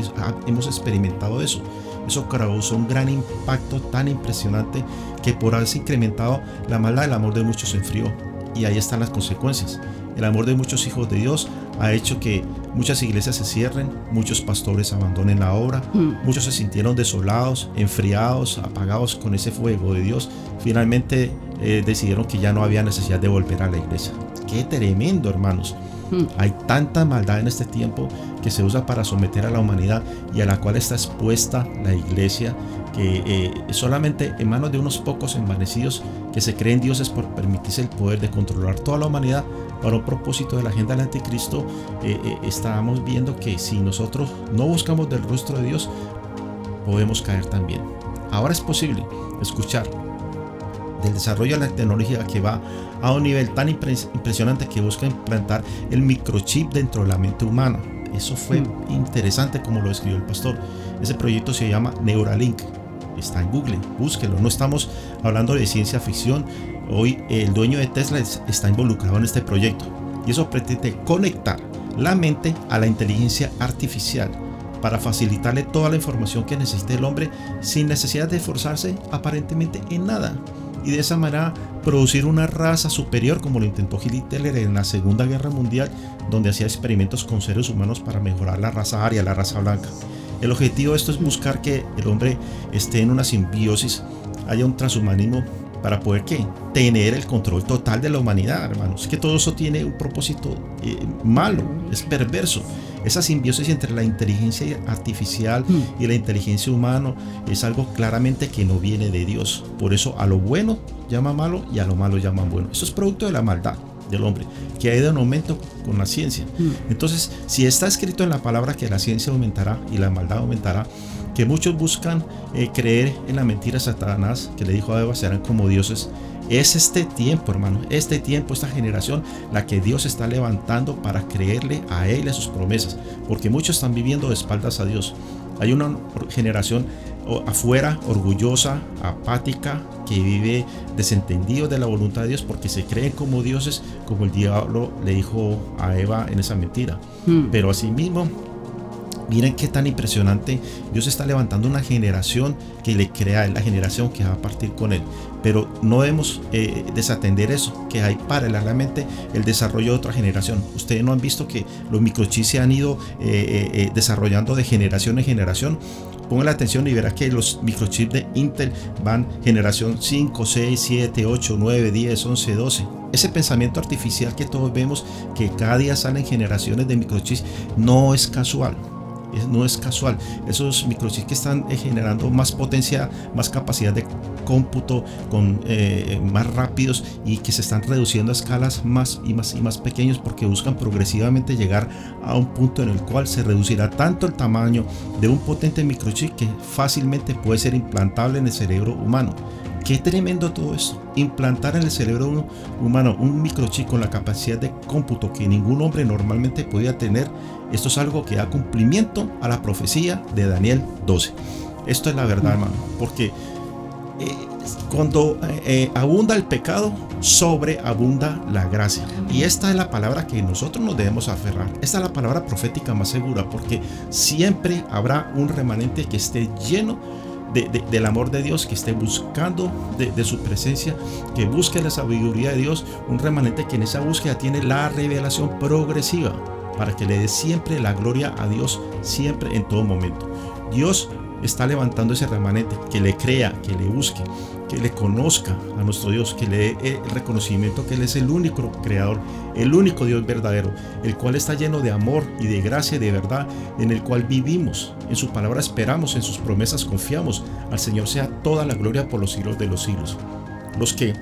hemos experimentado eso. Eso causó un gran impacto tan impresionante que por haberse incrementado la maldad, el amor de muchos se enfrió. Y ahí están las consecuencias. el amor de muchos hijos de Dios ha hecho que muchas iglesias se cierren, muchos pastores abandonen la obra, Mm. muchos se sintieron desolados, enfriados, apagados con ese fuego de Dios. Finalmente eh, decidieron que ya no había necesidad de volver a la iglesia. Qué tremendo, hermanos. Mm. Hay tanta maldad en este tiempo que se usa para someter a la humanidad y a la cual está expuesta la iglesia, que eh, solamente en manos de unos pocos envanecidos que se creen dioses por permitirse el poder de controlar toda la humanidad para un propósito de la agenda del anticristo, eh, eh, estamos viendo que si nosotros no buscamos del rostro de Dios, podemos caer también. Ahora es posible escuchar del desarrollo de la tecnología que va a un nivel tan impres- impresionante que busca implantar el microchip dentro de la mente humana. Eso fue Mm. interesante como lo escribió el pastor. Ese proyecto se llama Neuralink. Está en Google, búsquelo. No estamos hablando de ciencia ficción. Hoy el dueño de Tesla es- está involucrado en este proyecto. Y eso pretende conectar la mente a la inteligencia artificial para facilitarle toda la información que necesite el hombre sin necesidad de esforzarse aparentemente en nada. Y de esa manera producir una raza superior como lo intentó Hitler en la Segunda Guerra Mundial, donde hacía experimentos con seres humanos para mejorar la raza aria, la raza blanca. El objetivo de esto es buscar que el hombre esté en una simbiosis, haya un transhumanismo para poder ¿qué? tener el control total de la humanidad, hermanos. Que todo eso tiene un propósito eh, malo, es perverso. Esa simbiosis entre la inteligencia artificial y la inteligencia humana es algo claramente que no viene de Dios. Por eso a lo bueno llama malo y a lo malo llaman bueno. Eso es producto de la maldad del hombre, que ha ido en aumento con la ciencia. Entonces, si está escrito en la palabra que la ciencia aumentará y la maldad aumentará, que muchos buscan eh, creer en la mentira de Satanás, que le dijo a Eva, serán como dioses. Es este tiempo, hermano, este tiempo, esta generación, la que Dios está levantando para creerle a Él a sus promesas, porque muchos están viviendo de espaldas a Dios. Hay una generación afuera orgullosa, apática, que vive desentendido de la voluntad de Dios porque se creen como dioses, como el diablo le dijo a Eva en esa mentira. Mm. Pero asimismo, miren qué tan impresionante. Dios está levantando una generación que le crea él, la generación que va a partir con él. Pero no debemos eh, desatender eso, que hay paralelamente el desarrollo de otra generación. Ustedes no han visto que los microchips se han ido eh, eh, desarrollando de generación en generación. Pongan la atención y verá que los microchips de Intel van generación 5, 6, 7, 8, 9, 10, 11, 12. Ese pensamiento artificial que todos vemos, que cada día salen generaciones de microchips, no es casual. No es casual. Esos microchips que están eh, generando más potencia, más capacidad de cómputo, con eh, más rápidos y que se están reduciendo a escalas más y más y más pequeños porque buscan progresivamente llegar a un punto en el cual se reducirá tanto el tamaño de un potente microchip que fácilmente puede ser implantable en el cerebro humano. Qué tremendo todo esto. Implantar en el cerebro humano un microchip con la capacidad de cómputo que ningún hombre normalmente podía tener. Esto es algo que da cumplimiento a la profecía de Daniel 12. Esto es la verdad, hermano. Porque eh, cuando eh, abunda el pecado, sobreabunda la gracia. Y esta es la palabra que nosotros nos debemos aferrar. Esta es la palabra profética más segura porque siempre habrá un remanente que esté lleno de- de- del amor de Dios, que esté buscando de, de su presencia, que busque la sabiduría de Dios, un remanente que en esa búsqueda tiene la revelación progresiva para que le dé siempre la gloria a Dios, siempre en todo momento. Dios está levantando ese remanente, que le crea, que le busque, que le conozca a nuestro Dios, que le dé el reconocimiento que Él es el único creador, el único Dios verdadero, el cual está lleno de amor y de gracia y de verdad, en el cual vivimos, en su palabra esperamos, en sus promesas confiamos. Al Señor sea toda la gloria por los siglos de los siglos. Los que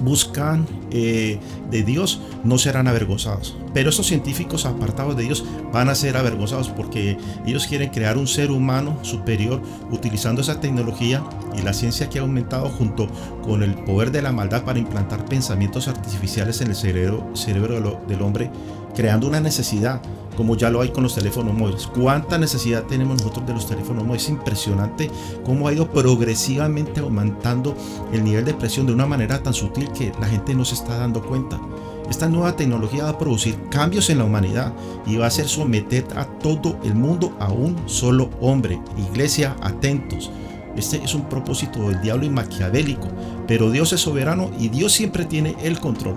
buscan eh, de Dios no serán avergonzados. Pero esos científicos apartados de Dios van a ser avergonzados porque ellos quieren crear un ser humano superior utilizando esa tecnología y la ciencia que ha aumentado junto con el poder de la maldad para implantar pensamientos artificiales en el cerebro, cerebro del hombre, creando una necesidad como ya lo hay con los teléfonos móviles. ¿Cuánta necesidad tenemos nosotros de los teléfonos móviles? Es impresionante cómo ha ido progresivamente aumentando el nivel de presión de una manera tan sutil que la gente no se está dando cuenta. Esta nueva tecnología va a producir cambios en la humanidad y va a hacer someter a todo el mundo a un solo hombre. Iglesia, atentos. Este es un propósito del diablo y maquiavélico, pero Dios es soberano y Dios siempre tiene el control.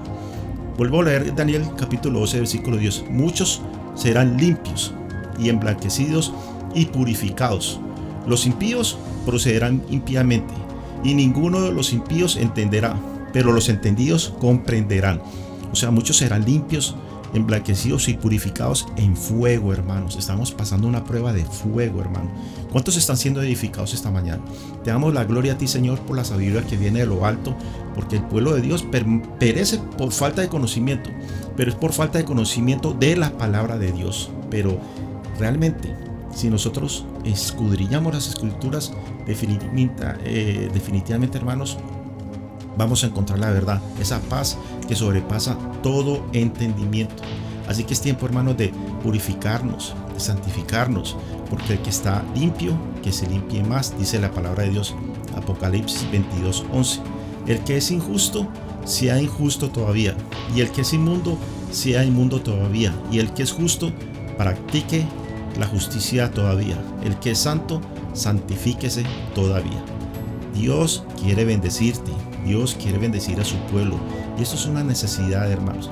Vuelvo a leer Daniel capítulo 12, versículo 10. Muchos serán limpios y emblanquecidos y purificados. Los impíos procederán impíamente y ninguno de los impíos entenderá, pero los entendidos comprenderán. O sea, muchos serán limpios, emblanquecidos y purificados en fuego, hermanos. Estamos pasando una prueba de fuego, hermano. ¿Cuántos están siendo edificados esta mañana? Te damos la gloria a ti, Señor, por la sabiduría que viene de lo alto, porque el pueblo de Dios perece por falta de conocimiento, pero es por falta de conocimiento de la palabra de Dios. Pero realmente, si nosotros escudriñamos las escrituras, eh, definitivamente hermanos, vamos a encontrar la verdad, esa paz que sobrepasa todo entendimiento. Así que es tiempo, hermanos, de purificarnos, de santificarnos, porque el que está limpio, que se limpie más, dice la palabra de Dios, Apocalipsis 22, 11. El que es injusto, sea injusto todavía, y el que es inmundo, sea inmundo todavía, y el que es justo, practique la justicia todavía. El que es santo, santifíquese todavía. Dios quiere bendecirte, Dios quiere bendecir a su pueblo. Y esto es una necesidad, hermanos.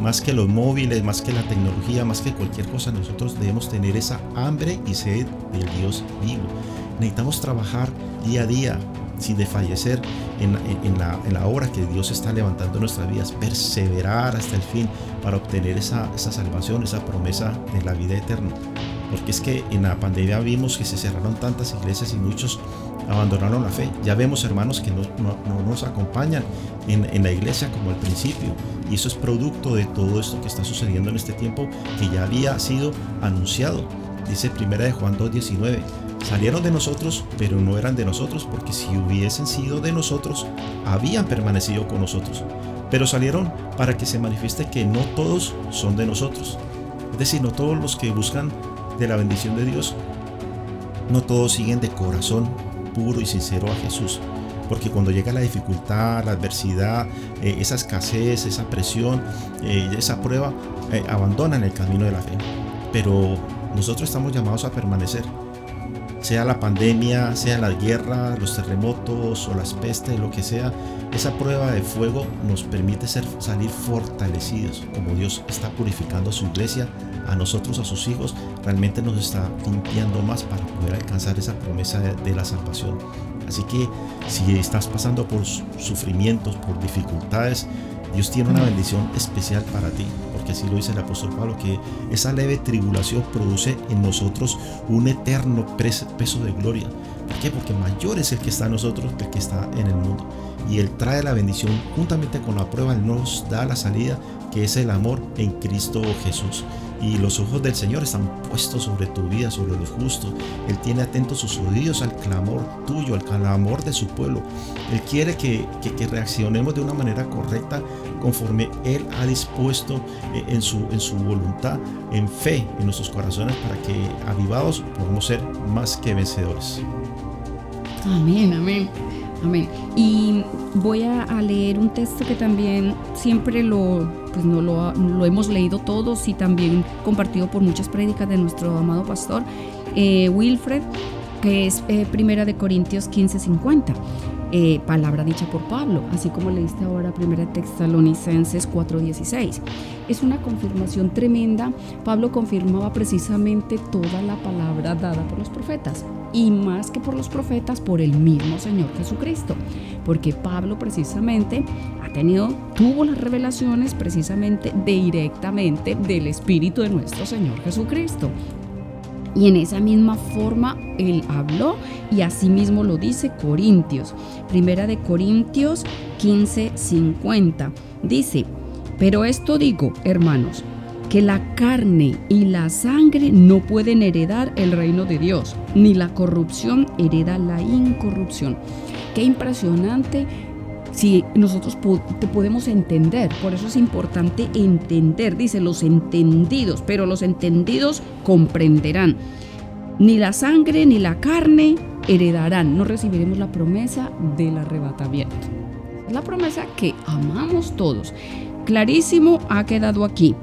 Más que los móviles, más que la tecnología, más que cualquier cosa, nosotros debemos tener esa hambre y sed del Dios vivo. Necesitamos trabajar día a día sin desfallecer en, en, la, en, obra que Dios está levantando en nuestras vidas, perseverar hasta el fin para obtener esa, esa salvación, esa promesa de la vida eterna. Porque es que en la pandemia vimos que se cerraron tantas iglesias y muchos abandonaron la fe. Ya vemos hermanos que no, no, nos acompañan en, en, la iglesia como al principio. Y eso es producto de todo esto que está sucediendo en este tiempo que ya había sido anunciado. Dice primera de Juan 2.19. Salieron de nosotros, pero no eran de nosotros, porque si hubiesen sido de nosotros, habían permanecido con nosotros. Pero salieron para que se manifieste que no todos son de nosotros. Es decir, no todos los que buscan de la bendición de Dios, no todos siguen de corazón puro y sincero a Jesús. Porque cuando llega la dificultad, la adversidad, eh, esa escasez, esa presión, eh, esa prueba, eh, abandonan el camino de la fe. Pero nosotros estamos llamados a permanecer. Sea la pandemia, sea la guerra, los terremotos o las pestes, lo que sea, esa prueba de fuego nos permite ser, salir fortalecidos, como Dios está purificando su iglesia, a nosotros, a sus hijos, realmente nos está limpiando más para poder alcanzar esa promesa de, de la salvación. Así que si estás pasando por sufrimientos, por dificultades, Dios tiene una bendición especial para ti, porque así lo dice el apóstol Pablo, que esa leve tribulación produce en nosotros un eterno peso de gloria. ¿Por qué? Porque mayor es el que está en nosotros que el que está en el mundo. Y Él trae la bendición juntamente con la prueba, Él nos da la salida, que es el amor en Cristo Jesús y los ojos del Señor están puestos sobre tu vida, sobre los justos. Él tiene atentos sus oídos al clamor tuyo, al clamor de su pueblo. Él quiere que, que, reaccionemos de una manera correcta conforme Él ha dispuesto eh, en su, en su voluntad, en fe en nuestros corazones, para que avivados podamos ser más que vencedores. Amén, amén. Amén. Y voy a, leer un texto que también siempre lo, pues no lo, hemos leído todos y también compartido por muchas prédicas de nuestro amado pastor eh, Wilfred, que es eh, Primera de Corintios 15:50. Eh, palabra dicha por Pablo, así como leíste ahora Primera Tesalonicenses 4:16. Es una confirmación tremenda. Pablo confirmaba precisamente toda la palabra dada por los profetas y más que por los profetas, por el mismo Señor Jesucristo, porque Pablo precisamente ha tenido, tuvo las revelaciones precisamente directamente del Espíritu de nuestro Señor Jesucristo. Y en esa misma forma él habló y asimismo lo dice Corintios. Primera de Corintios 15, 50. Dice, pero esto digo, hermanos, que la carne y la sangre no pueden heredar el reino de Dios, ni la corrupción hereda la incorrupción. Qué impresionante si nosotros te podemos entender. Por eso es importante entender, dice los entendidos, pero los entendidos comprenderán. Ni la sangre ni la carne heredarán, no recibiremos la promesa del arrebatamiento. La promesa que amamos todos. Clarísimo ha quedado aquí.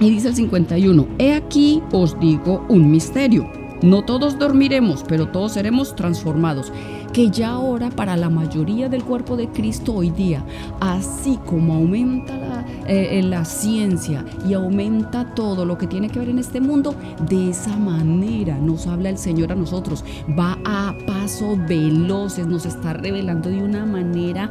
Y dice el 51, he aquí os digo un misterio. No todos dormiremos, pero todos seremos transformados. Que ya ahora para la mayoría del cuerpo de Cristo hoy día, así como aumenta eh, la ciencia y aumenta todo lo que tiene que ver en este mundo, de esa manera nos habla el Señor a nosotros. Va a paso veloces, nos está revelando de una manera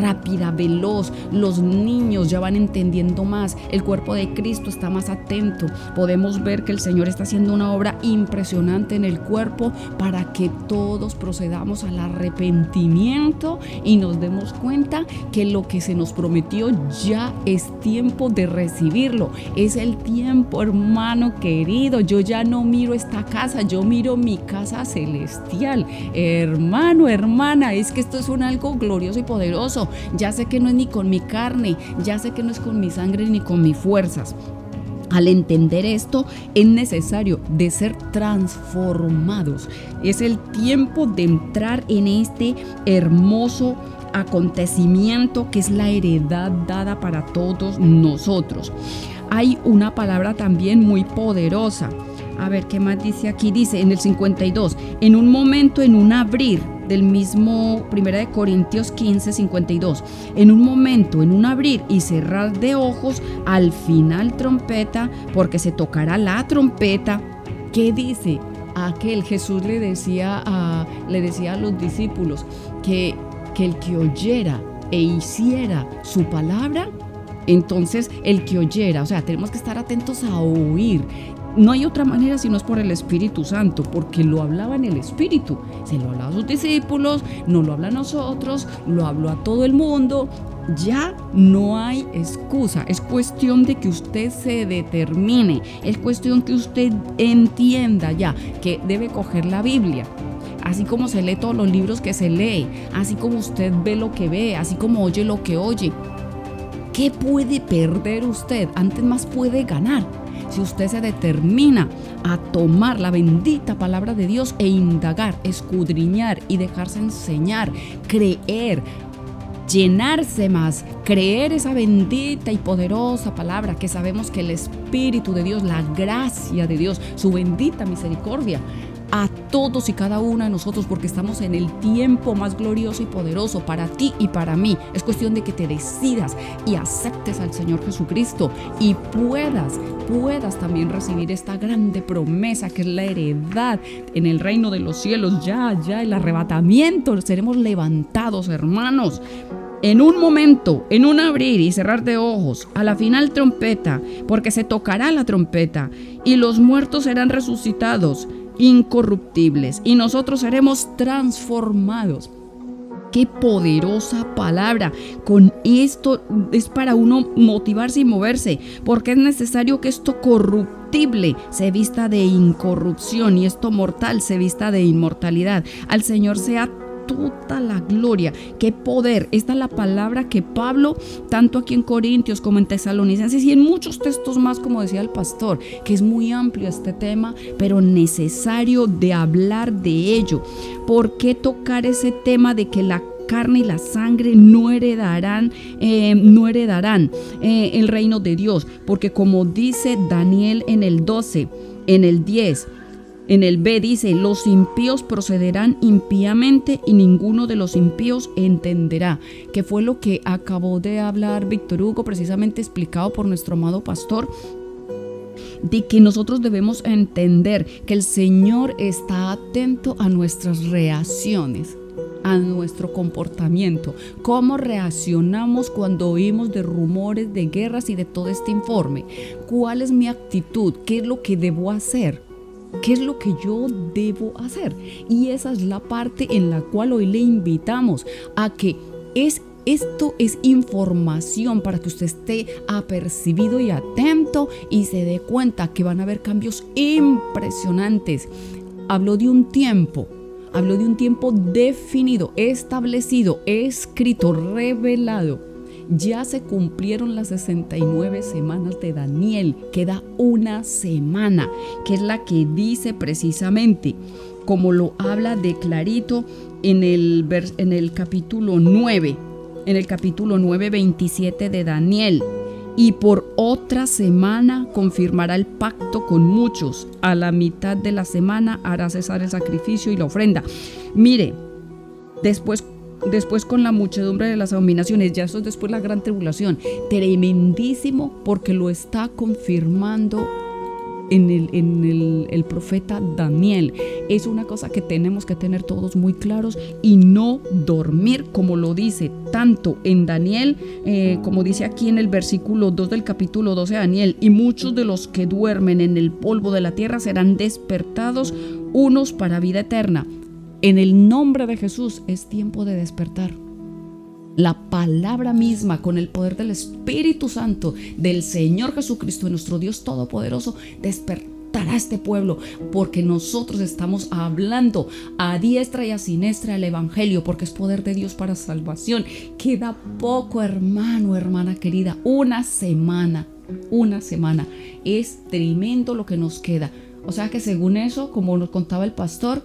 rápida, veloz. Los niños ya van entendiendo más, el cuerpo de Cristo está más atento. Podemos ver que el Señor está haciendo una obra impresionante en el cuerpo para que todos procedamos al arrepentimiento y nos demos cuenta que lo que se nos prometió ya es tiempo de recibirlo. Es el tiempo, hermano querido. Yo ya no miro esta casa, yo miro mi casa celestial. Hermano, hermana, es que esto es un algo glorioso y poderoso. Ya sé que no es ni con mi carne, ya sé que no es con mi sangre ni con mis fuerzas. Al entender esto, es necesario de ser transformados. Es el tiempo de entrar en este hermoso acontecimiento que es la heredad dada para todos nosotros. Hay una palabra también muy poderosa. A ver, ¿qué más dice aquí? Dice en el 52, en un momento, en un abrir del mismo 1 de Corintios 15, 52, en un momento, en un abrir y cerrar de ojos, al final trompeta, porque se tocará la trompeta. ¿Qué dice? Aquel Jesús le decía le decía a los discípulos que que el que oyera e hiciera su palabra, entonces el que oyera, o sea, tenemos que estar atentos a oír. No hay otra manera si no es por el Espíritu Santo, porque lo hablaba en el Espíritu. Se lo hablaba a sus discípulos, no lo habla a nosotros, lo habló a todo el mundo. Ya no hay excusa, es cuestión de que usted se determine, es cuestión que usted entienda ya que debe coger la Biblia, así como se lee todos los libros que se lee, así como usted ve lo que ve, así como oye lo que oye. ¿Qué puede perder usted? Antes más puede ganar. Si usted se determina a tomar la bendita palabra de Dios e indagar, escudriñar y dejarse enseñar, creer, llenarse más, creer esa bendita y poderosa palabra que sabemos que el Espíritu de Dios, la gracia de Dios, su bendita misericordia, a todos y cada uno de nosotros porque estamos en el tiempo más glorioso y poderoso para ti y para mí. Es cuestión de que te decidas y aceptes al Señor Jesucristo y puedas, puedas también recibir esta grande promesa que es la heredad en el reino de los cielos. Ya, ya, el arrebatamiento. Seremos levantados, hermanos. En un momento, en un abrir y cerrar de ojos, a la final trompeta, porque se tocará la trompeta, y los muertos serán resucitados incorruptibles y nosotros seremos transformados. Qué poderosa palabra. Con esto es para uno motivarse y moverse, porque es necesario que esto corruptible se vista de incorrupción y esto mortal se vista de inmortalidad. Al Señor sea toda la gloria. Qué poder. Esta es la palabra que Pablo, tanto aquí en Corintios como en Tesalonicenses y en muchos textos más, como decía el pastor, que es muy amplio este tema, pero necesario de hablar de ello. ¿Por qué tocar ese tema de que la carne y la sangre no heredarán, eh, no heredarán eh, el reino de Dios, porque como dice Daniel en el 12, en el 10, en el B dice, los impíos procederán impíamente y ninguno de los impíos entenderá, que fue lo que acabó de hablar Víctor Hugo, precisamente explicado por nuestro amado pastor, de que nosotros debemos entender que el Señor está atento a nuestras reacciones a nuestro comportamiento, cómo reaccionamos cuando oímos de rumores de guerras y de todo este informe, cuál es mi actitud, qué es lo que debo hacer. ¿Qué es lo que yo debo hacer? Y esa es la parte en la cual hoy le invitamos a que es esto es información para que usted esté apercibido y atento y se dé cuenta que van a haber cambios impresionantes. Habló de un tiempo, habló de un tiempo definido, establecido, escrito, revelado ya se cumplieron las 69 semanas de Daniel. Queda una semana, que es la que dice precisamente, como lo habla de clarito en el, en el capítulo 9, en el capítulo 9, 27 de Daniel. Y por otra semana confirmará el pacto con muchos. A la mitad de la semana hará cesar el sacrificio y la ofrenda. Mire, después después con la muchedumbre de las abominaciones, ya eso es después la gran tribulación. Tremendísimo porque lo está confirmando en, el, en el, profeta Daniel. Es una cosa que tenemos que tener todos muy claros y no dormir, como lo dice tanto en Daniel, eh, como dice aquí en el versículo 2 del capítulo 12 de Daniel, y muchos de los que duermen en el polvo de la tierra serán despertados, unos para vida eterna. En el nombre de Jesús es tiempo de despertar la palabra misma, con el poder del Espíritu Santo, del Señor Jesucristo, de nuestro Dios Todopoderoso, despertará a este pueblo, porque nosotros estamos hablando a diestra y a siniestra el Evangelio, porque es poder de Dios para salvación. Queda poco, hermano, hermana querida, una semana, una semana. Es tremendo lo que nos queda. O sea que según eso, como nos contaba el pastor,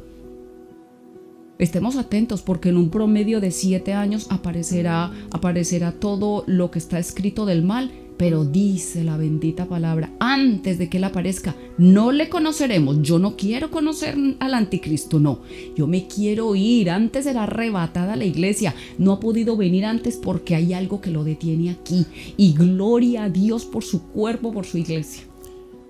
Estemos atentos porque en un promedio de siete años aparecerá, aparecerá todo lo que está escrito del mal, pero dice la bendita palabra, antes de que él aparezca, no le conoceremos. Yo no quiero conocer al anticristo, no. Yo me quiero ir. Antes era arrebatada la iglesia. No ha podido venir antes porque hay algo que lo detiene aquí. Y gloria a Dios por su cuerpo, por su iglesia.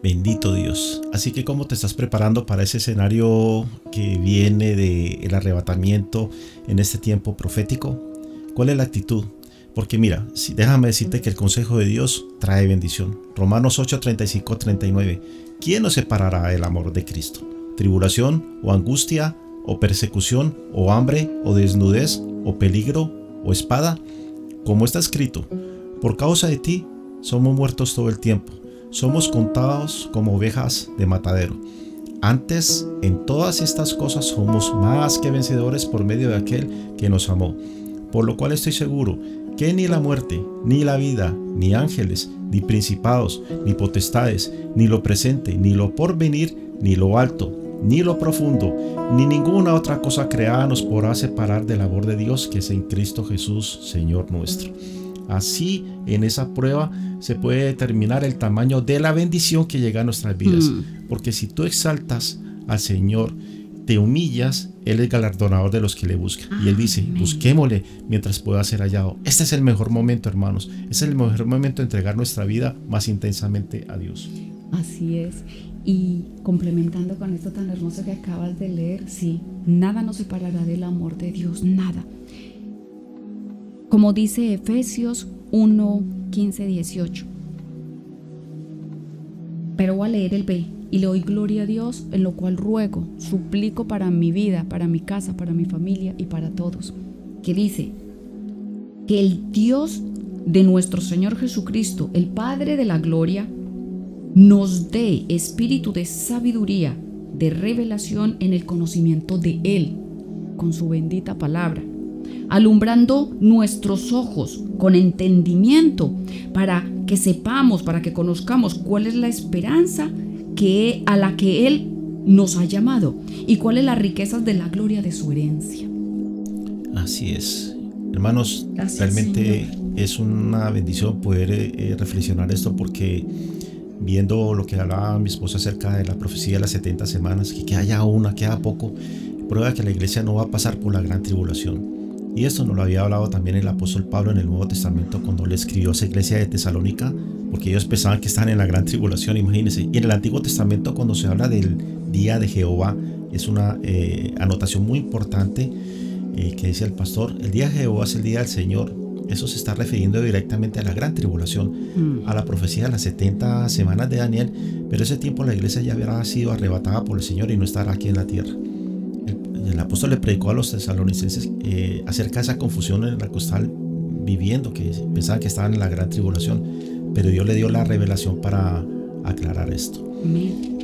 Bendito Dios. Así que ¿cómo te estás preparando para ese escenario que viene del arrebatamiento en este tiempo profético? ¿Cuál es la actitud? Porque mira, si, déjame decirte que el consejo de Dios trae bendición. Romanos 8, 35, 39. ¿Quién nos separará del amor de Cristo? ¿Tribulación o angustia o persecución o hambre o desnudez o peligro o espada? Como está escrito, por causa de ti somos muertos todo el tiempo somos contados como ovejas de matadero. Antes, en todas estas cosas somos más que vencedores por medio de aquel que nos amó. Por lo cual estoy seguro que ni la muerte, ni la vida, ni ángeles, ni principados, ni potestades, ni lo presente, ni lo porvenir, ni lo alto, ni lo profundo, ni ninguna otra cosa creada nos podrá separar del amor de Dios que es en Cristo Jesús, Señor nuestro. Así, en esa prueba se puede determinar el tamaño de la bendición que llega a nuestras vidas. Mm. Porque si tú exaltas al Señor, te humillas, Él es galardonador de los que le buscan. y Él dice, busquémosle mientras pueda ser hallado. Este es el mejor momento, hermanos. es el mejor momento de entregar nuestra vida más intensamente a Dios. Así es. Y complementando con esto tan hermoso que acabas de leer, sí, nada nos separará del amor de Dios, nada. Como dice Efesios 1, 15, 18. Pero voy a leer el B y le doy gloria a Dios, en lo cual ruego, suplico para mi vida, para mi casa, para mi familia y para todos. Que dice, que el Dios de nuestro Señor Jesucristo, el Padre de la Gloria, nos dé espíritu de sabiduría, de revelación en el conocimiento de Él, con su bendita palabra alumbrando nuestros ojos con entendimiento para que sepamos, para que conozcamos cuál es la esperanza que a la que él nos ha llamado y cuáles las riquezas de la gloria de su herencia. Así es. Hermanos, realmente es una bendición poder eh, eh, reflexionar esto porque viendo lo que hablaba mi esposa acerca de la profecía de las 70 semanas, que, que haya una, queda poco, prueba que la iglesia no va a pasar por la gran tribulación. Y esto nos lo había hablado también el apóstol Pablo en el Nuevo Testamento cuando le escribió a esa iglesia de Tesalónica, porque ellos pensaban que estaban en la gran tribulación, imagínense. Y en el Antiguo Testamento cuando se habla del día de Jehová, es una eh, anotación muy importante eh, que dice el pastor, el día de Jehová es el día del Señor. Eso se está refiriendo directamente a la gran tribulación, mm. a la profecía de las 70 semanas de Daniel, pero ese tiempo la iglesia ya había sido arrebatada por el Señor y no estará aquí en la tierra el apóstol le predicó a los tesalonicenses eh, acerca de esa confusión en la que estaban viviendo, que pensaban que estaban en la gran tribulación, pero Dios le dio la revelación para aclarar esto.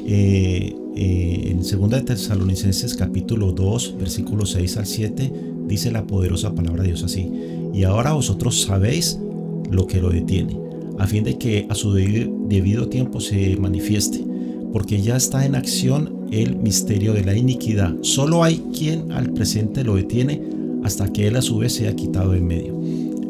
Eh, eh, en 2 de Tesalonicenses capítulo 2, versículos 6 al 7, dice la poderosa palabra de Dios así, y ahora vosotros sabéis lo que lo detiene, a fin de que a su debido tiempo se manifieste, porque ya está en acción el misterio de la iniquidad. Solo hay quien al presente lo detiene hasta que él a su vez sea quitado en medio.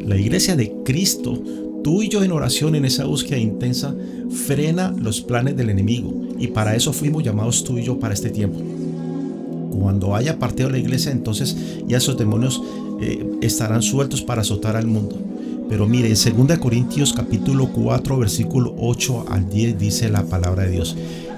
La iglesia de Cristo, tú y yo en oración en esa búsqueda intensa, frena los planes del enemigo y para eso fuimos llamados tú y yo para este tiempo. Cuando haya partido la iglesia, entonces ya esos demonios eh, estarán sueltos para azotar al mundo. Pero mire, en 2 Corintios capítulo 4, versículo 8 al 10 dice la palabra de Dios,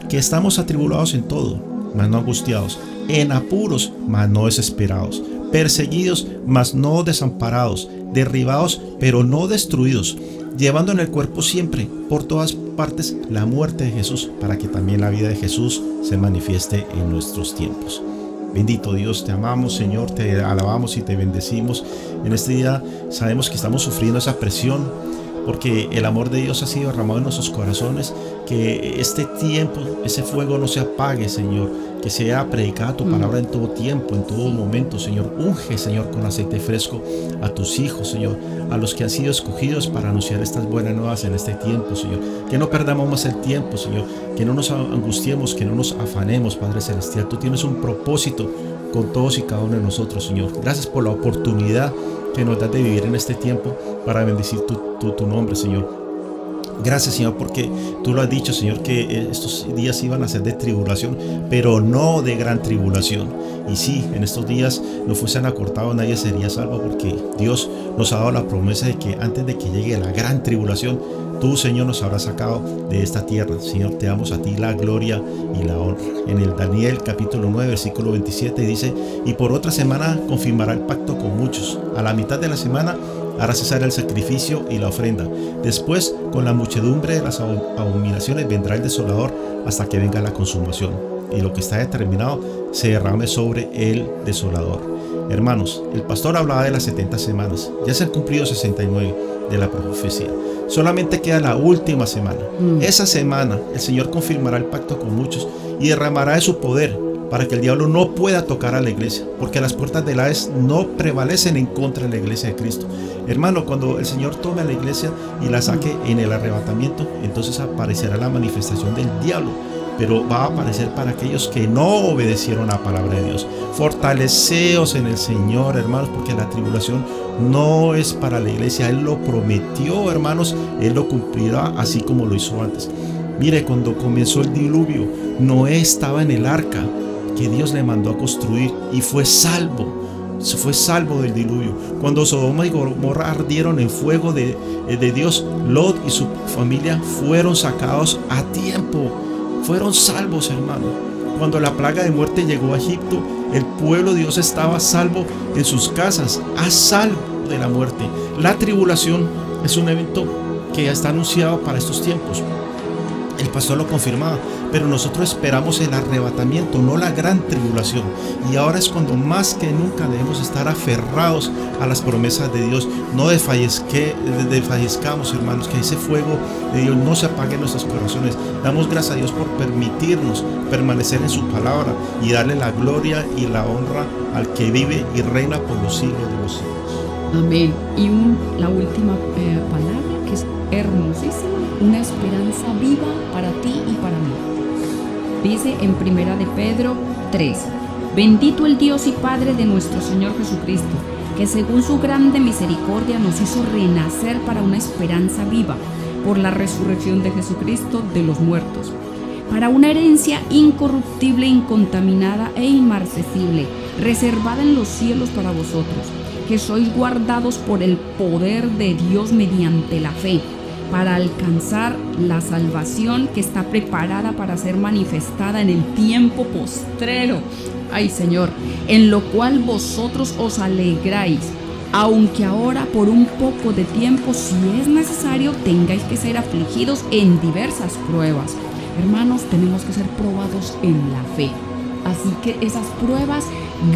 que estamos atribulados en todo, mas no angustiados, en apuros, mas no desesperados, perseguidos, mas no desamparados, derribados, pero no destruidos, llevando en el cuerpo siempre, por todas partes, la muerte de Jesús, para que también la vida de Jesús se manifieste en nuestros tiempos. Bendito Dios, te amamos Señor, te alabamos y te bendecimos. En este día sabemos que estamos sufriendo esa presión porque el amor de Dios ha sido derramado en nuestros corazones. Que este tiempo, ese fuego no se apague, Señor. Que sea predicada tu palabra en todo tiempo, en todo momento, Señor. Unge, Señor, con aceite fresco a tus hijos, Señor. A los que han sido escogidos para anunciar estas buenas nuevas en este tiempo, Señor. Que no perdamos más el tiempo, Señor. Que no nos angustiemos, que no nos afanemos, Padre Celestial. Tú tienes un propósito con todos y cada uno de nosotros, Señor. Gracias por la oportunidad que nos das de vivir en este tiempo para bendecir tu, tu, nombre, Señor. Gracias Señor porque tú lo has dicho Señor que estos días iban a ser de tribulación, pero no de gran tribulación. Y sí, en estos días no fuesen acortados, nadie sería salvo porque Dios nos ha dado la promesa de que antes de que llegue la gran tribulación, Tú, Señor, nos habrás sacado de esta tierra. Señor, te damos a ti la gloria y la honra. En el Daniel capítulo 9, versículo 27 dice, y por otra semana confirmará el pacto con muchos. A la mitad de la semana hará cesar el sacrificio y la ofrenda. Después, con la muchedumbre de las abominaciones, vendrá el desolador hasta que venga la consumación. Y lo que está determinado se derrame sobre el desolador. Hermanos, el pastor hablaba de las 70 semanas. Ya se han cumplido 69 de la profecía. Solamente queda la última semana. Mm. Esa semana el Señor confirmará el pacto con muchos y derramará de su poder para que el diablo no pueda tocar a la iglesia, porque las puertas del Hades no prevalecen en contra de la iglesia de Cristo. Hermano, cuando el Señor tome a la iglesia y la saque en el arrebatamiento, entonces aparecerá la manifestación del diablo pero va a aparecer para aquellos que no obedecieron a la palabra de Dios. Fortaleceos en el Señor, hermanos, porque la tribulación no es para la iglesia. Él lo prometió, hermanos, Él lo cumplirá así como lo hizo antes. Mire, cuando comenzó el diluvio, Noé estaba en el arca que Dios le mandó a construir y fue salvo se fue salvo del diluvio. Cuando Sodoma y Gomorra ardieron en fuego de, de, Dios, Lot y su familia fueron sacados a tiempo fueron salvos, hermano. Cuando la plaga de muerte llegó a Egipto, el pueblo de Dios estaba salvo en sus casas, a salvo de la muerte. La tribulación es un evento que ya está anunciado para estos tiempos. El pastor lo confirmaba, pero nosotros esperamos el arrebatamiento, no la gran tribulación. Y ahora es cuando más que nunca debemos estar aferrados a las promesas de Dios. No desfallezcamos, hermanos, que ese fuego de Dios no se apague en nuestros corazones. Damos gracias a Dios por permitirnos permanecer en su palabra y darle la gloria y la honra al que vive y reina por los siglos de los siglos. Amén. Y la última eh, palabra que es hermosísima, una esperanza viva para ti y para mí. Dice en Primera de Pedro 3, Bendito el Dios y Padre de nuestro Señor Jesucristo, que según su grande misericordia nos hizo renacer para una esperanza viva por la resurrección de Jesucristo de los muertos, para una herencia incorruptible, incontaminada e inmarcesible, reservada en los cielos para vosotros, que sois guardados por el poder de Dios mediante la fe para alcanzar la salvación que está preparada para ser manifestada en el tiempo postrero. Ay Señor, en lo cual vosotros os alegráis, aunque ahora por un poco de tiempo, si es necesario, tengáis que ser afligidos en diversas pruebas. Hermanos, tenemos que ser probados en la fe. Así que esas pruebas,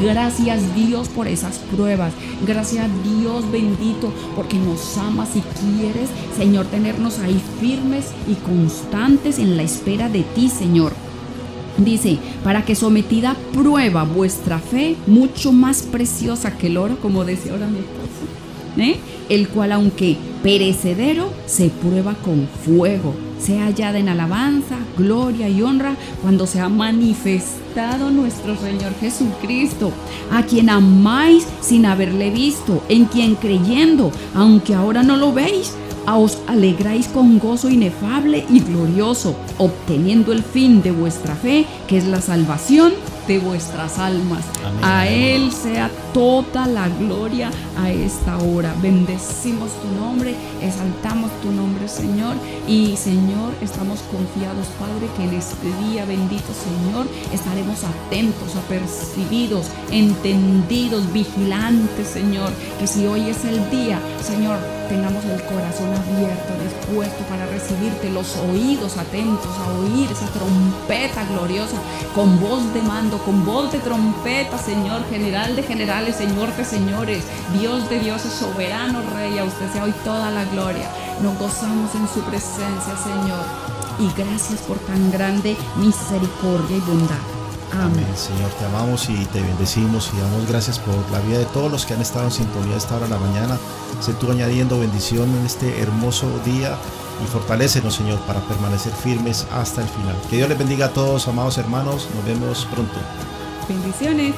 gracias Dios por esas pruebas. Gracias Dios bendito porque nos amas y quieres, Señor, tenernos ahí firmes y constantes en la espera de ti, Señor. Dice, para que sometida prueba vuestra fe, mucho más preciosa que el oro, como decía ahora mi esposo, ¿eh? el cual aunque perecedero, se prueba con fuego sea hallada en alabanza, gloria y honra cuando se ha manifestado nuestro Señor Jesucristo, a quien amáis sin haberle visto, en quien creyendo, aunque ahora no lo veis, os alegráis con gozo inefable y glorioso, obteniendo el fin de vuestra fe, que es la salvación de vuestras almas. Amén. A Él sea toda la gloria a esta hora. Bendecimos tu nombre, exaltamos tu nombre, Señor. Y Señor, estamos confiados, Padre, que en este día, bendito Señor, estaremos atentos, apercibidos, entendidos, vigilantes, Señor. Que si hoy es el día, Señor, tengamos el corazón abierto, dispuesto para recibirte, los oídos atentos a oír esa trompeta gloriosa, con voz de mando, con voz de trompeta, Señor, general de generales, Señor de señores, Dios de dioses, soberano Rey, a usted sea hoy toda la gloria. Nos gozamos en su presencia, Señor. Y gracias por tan grande misericordia y bondad. Amén. Amén, Señor, te amamos y te bendecimos y damos gracias por la vida de todos los que han estado en sintonía esta hora de la mañana. Sé tú añadiendo bendición en este hermoso día y fortalécenos, Señor, para permanecer firmes hasta el final. Que Dios les bendiga a todos, amados hermanos. Nos vemos pronto. Bendiciones.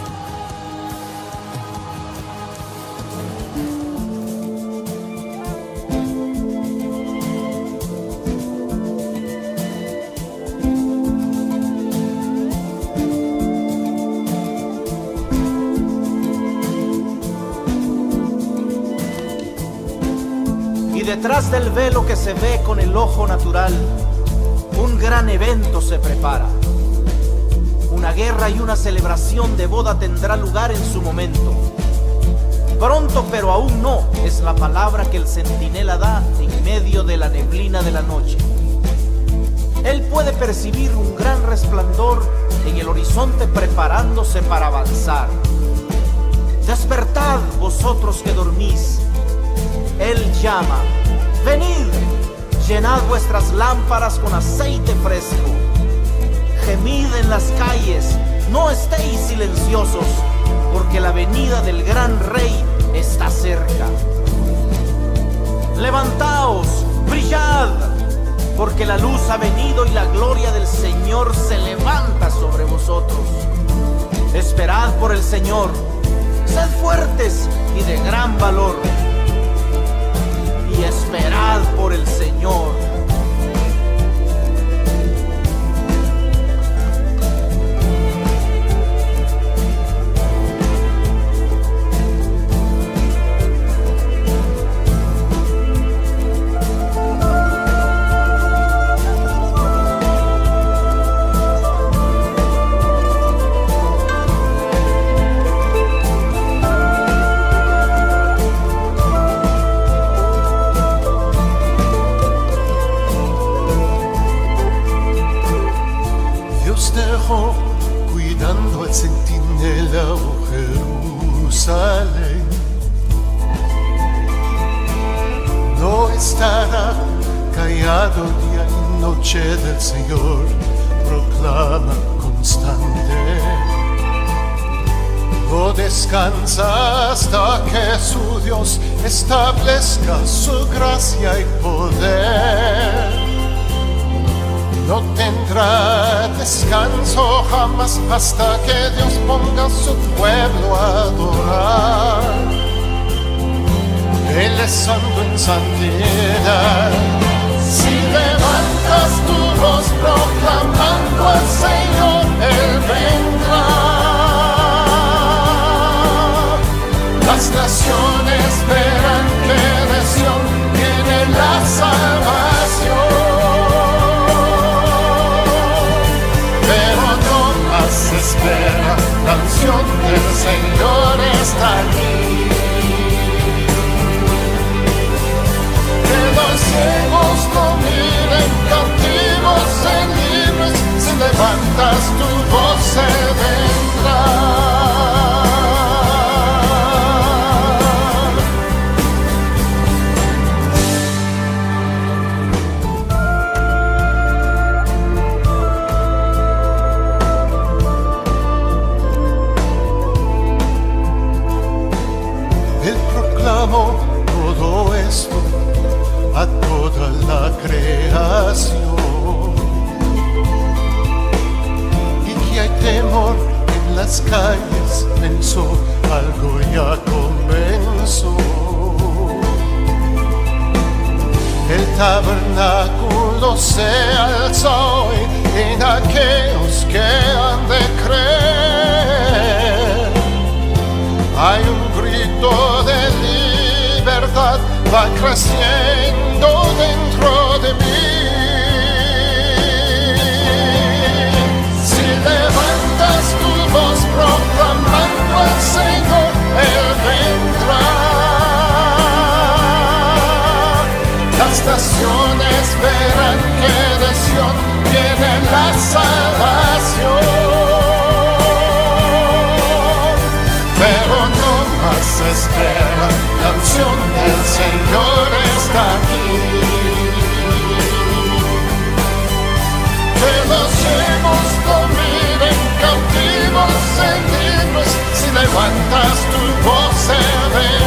Del velo que se ve con el ojo natural, un gran evento se prepara. Una guerra y una celebración de boda tendrá lugar en su momento. Pronto, pero aún no, es la palabra que el centinela da en medio de la neblina de la noche. Él puede percibir un gran resplandor en el horizonte preparándose para avanzar. Despertad vosotros que dormís. Él llama, venid, llenad vuestras lámparas con aceite fresco. Gemid en las calles, no estéis silenciosos, porque la venida del gran rey está cerca. Levantaos, brillad, porque la luz ha venido y la gloria del Señor se levanta sobre vosotros. Esperad por el Señor, sed fuertes y de gran valor y esperad por el Señor. Descansa hasta que su Dios establezca su gracia y poder no tendrá descanso jamás hasta que Dios ponga su pueblo a adorar. Él es santo en santidad. Si levantas tu voz proclamando al Señor, Él vendrá. Las naciones verán que de Sion viene la salvación. pero no más espera, la unción del Señor está aquí. Que los ciegos no miren, cautivos se libres, si levantas tu voz la creación. Y que hay temor en las calles pensó algo ya comenzó. El tabernáculo se alza hoy en aquellos que han de creer. Hay un grito de libertad va creciendo dentro de mí. Si levantas tu voz proclamando al Señor, Él vendrá. Las naciones verán que de Sion viene la salvación. Más espera, la unción del Señor está aquí. Que los ciegos no miren cautivos libros, si levantas tu voz Él vendrá.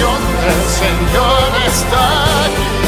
La unción del Señor está aquí.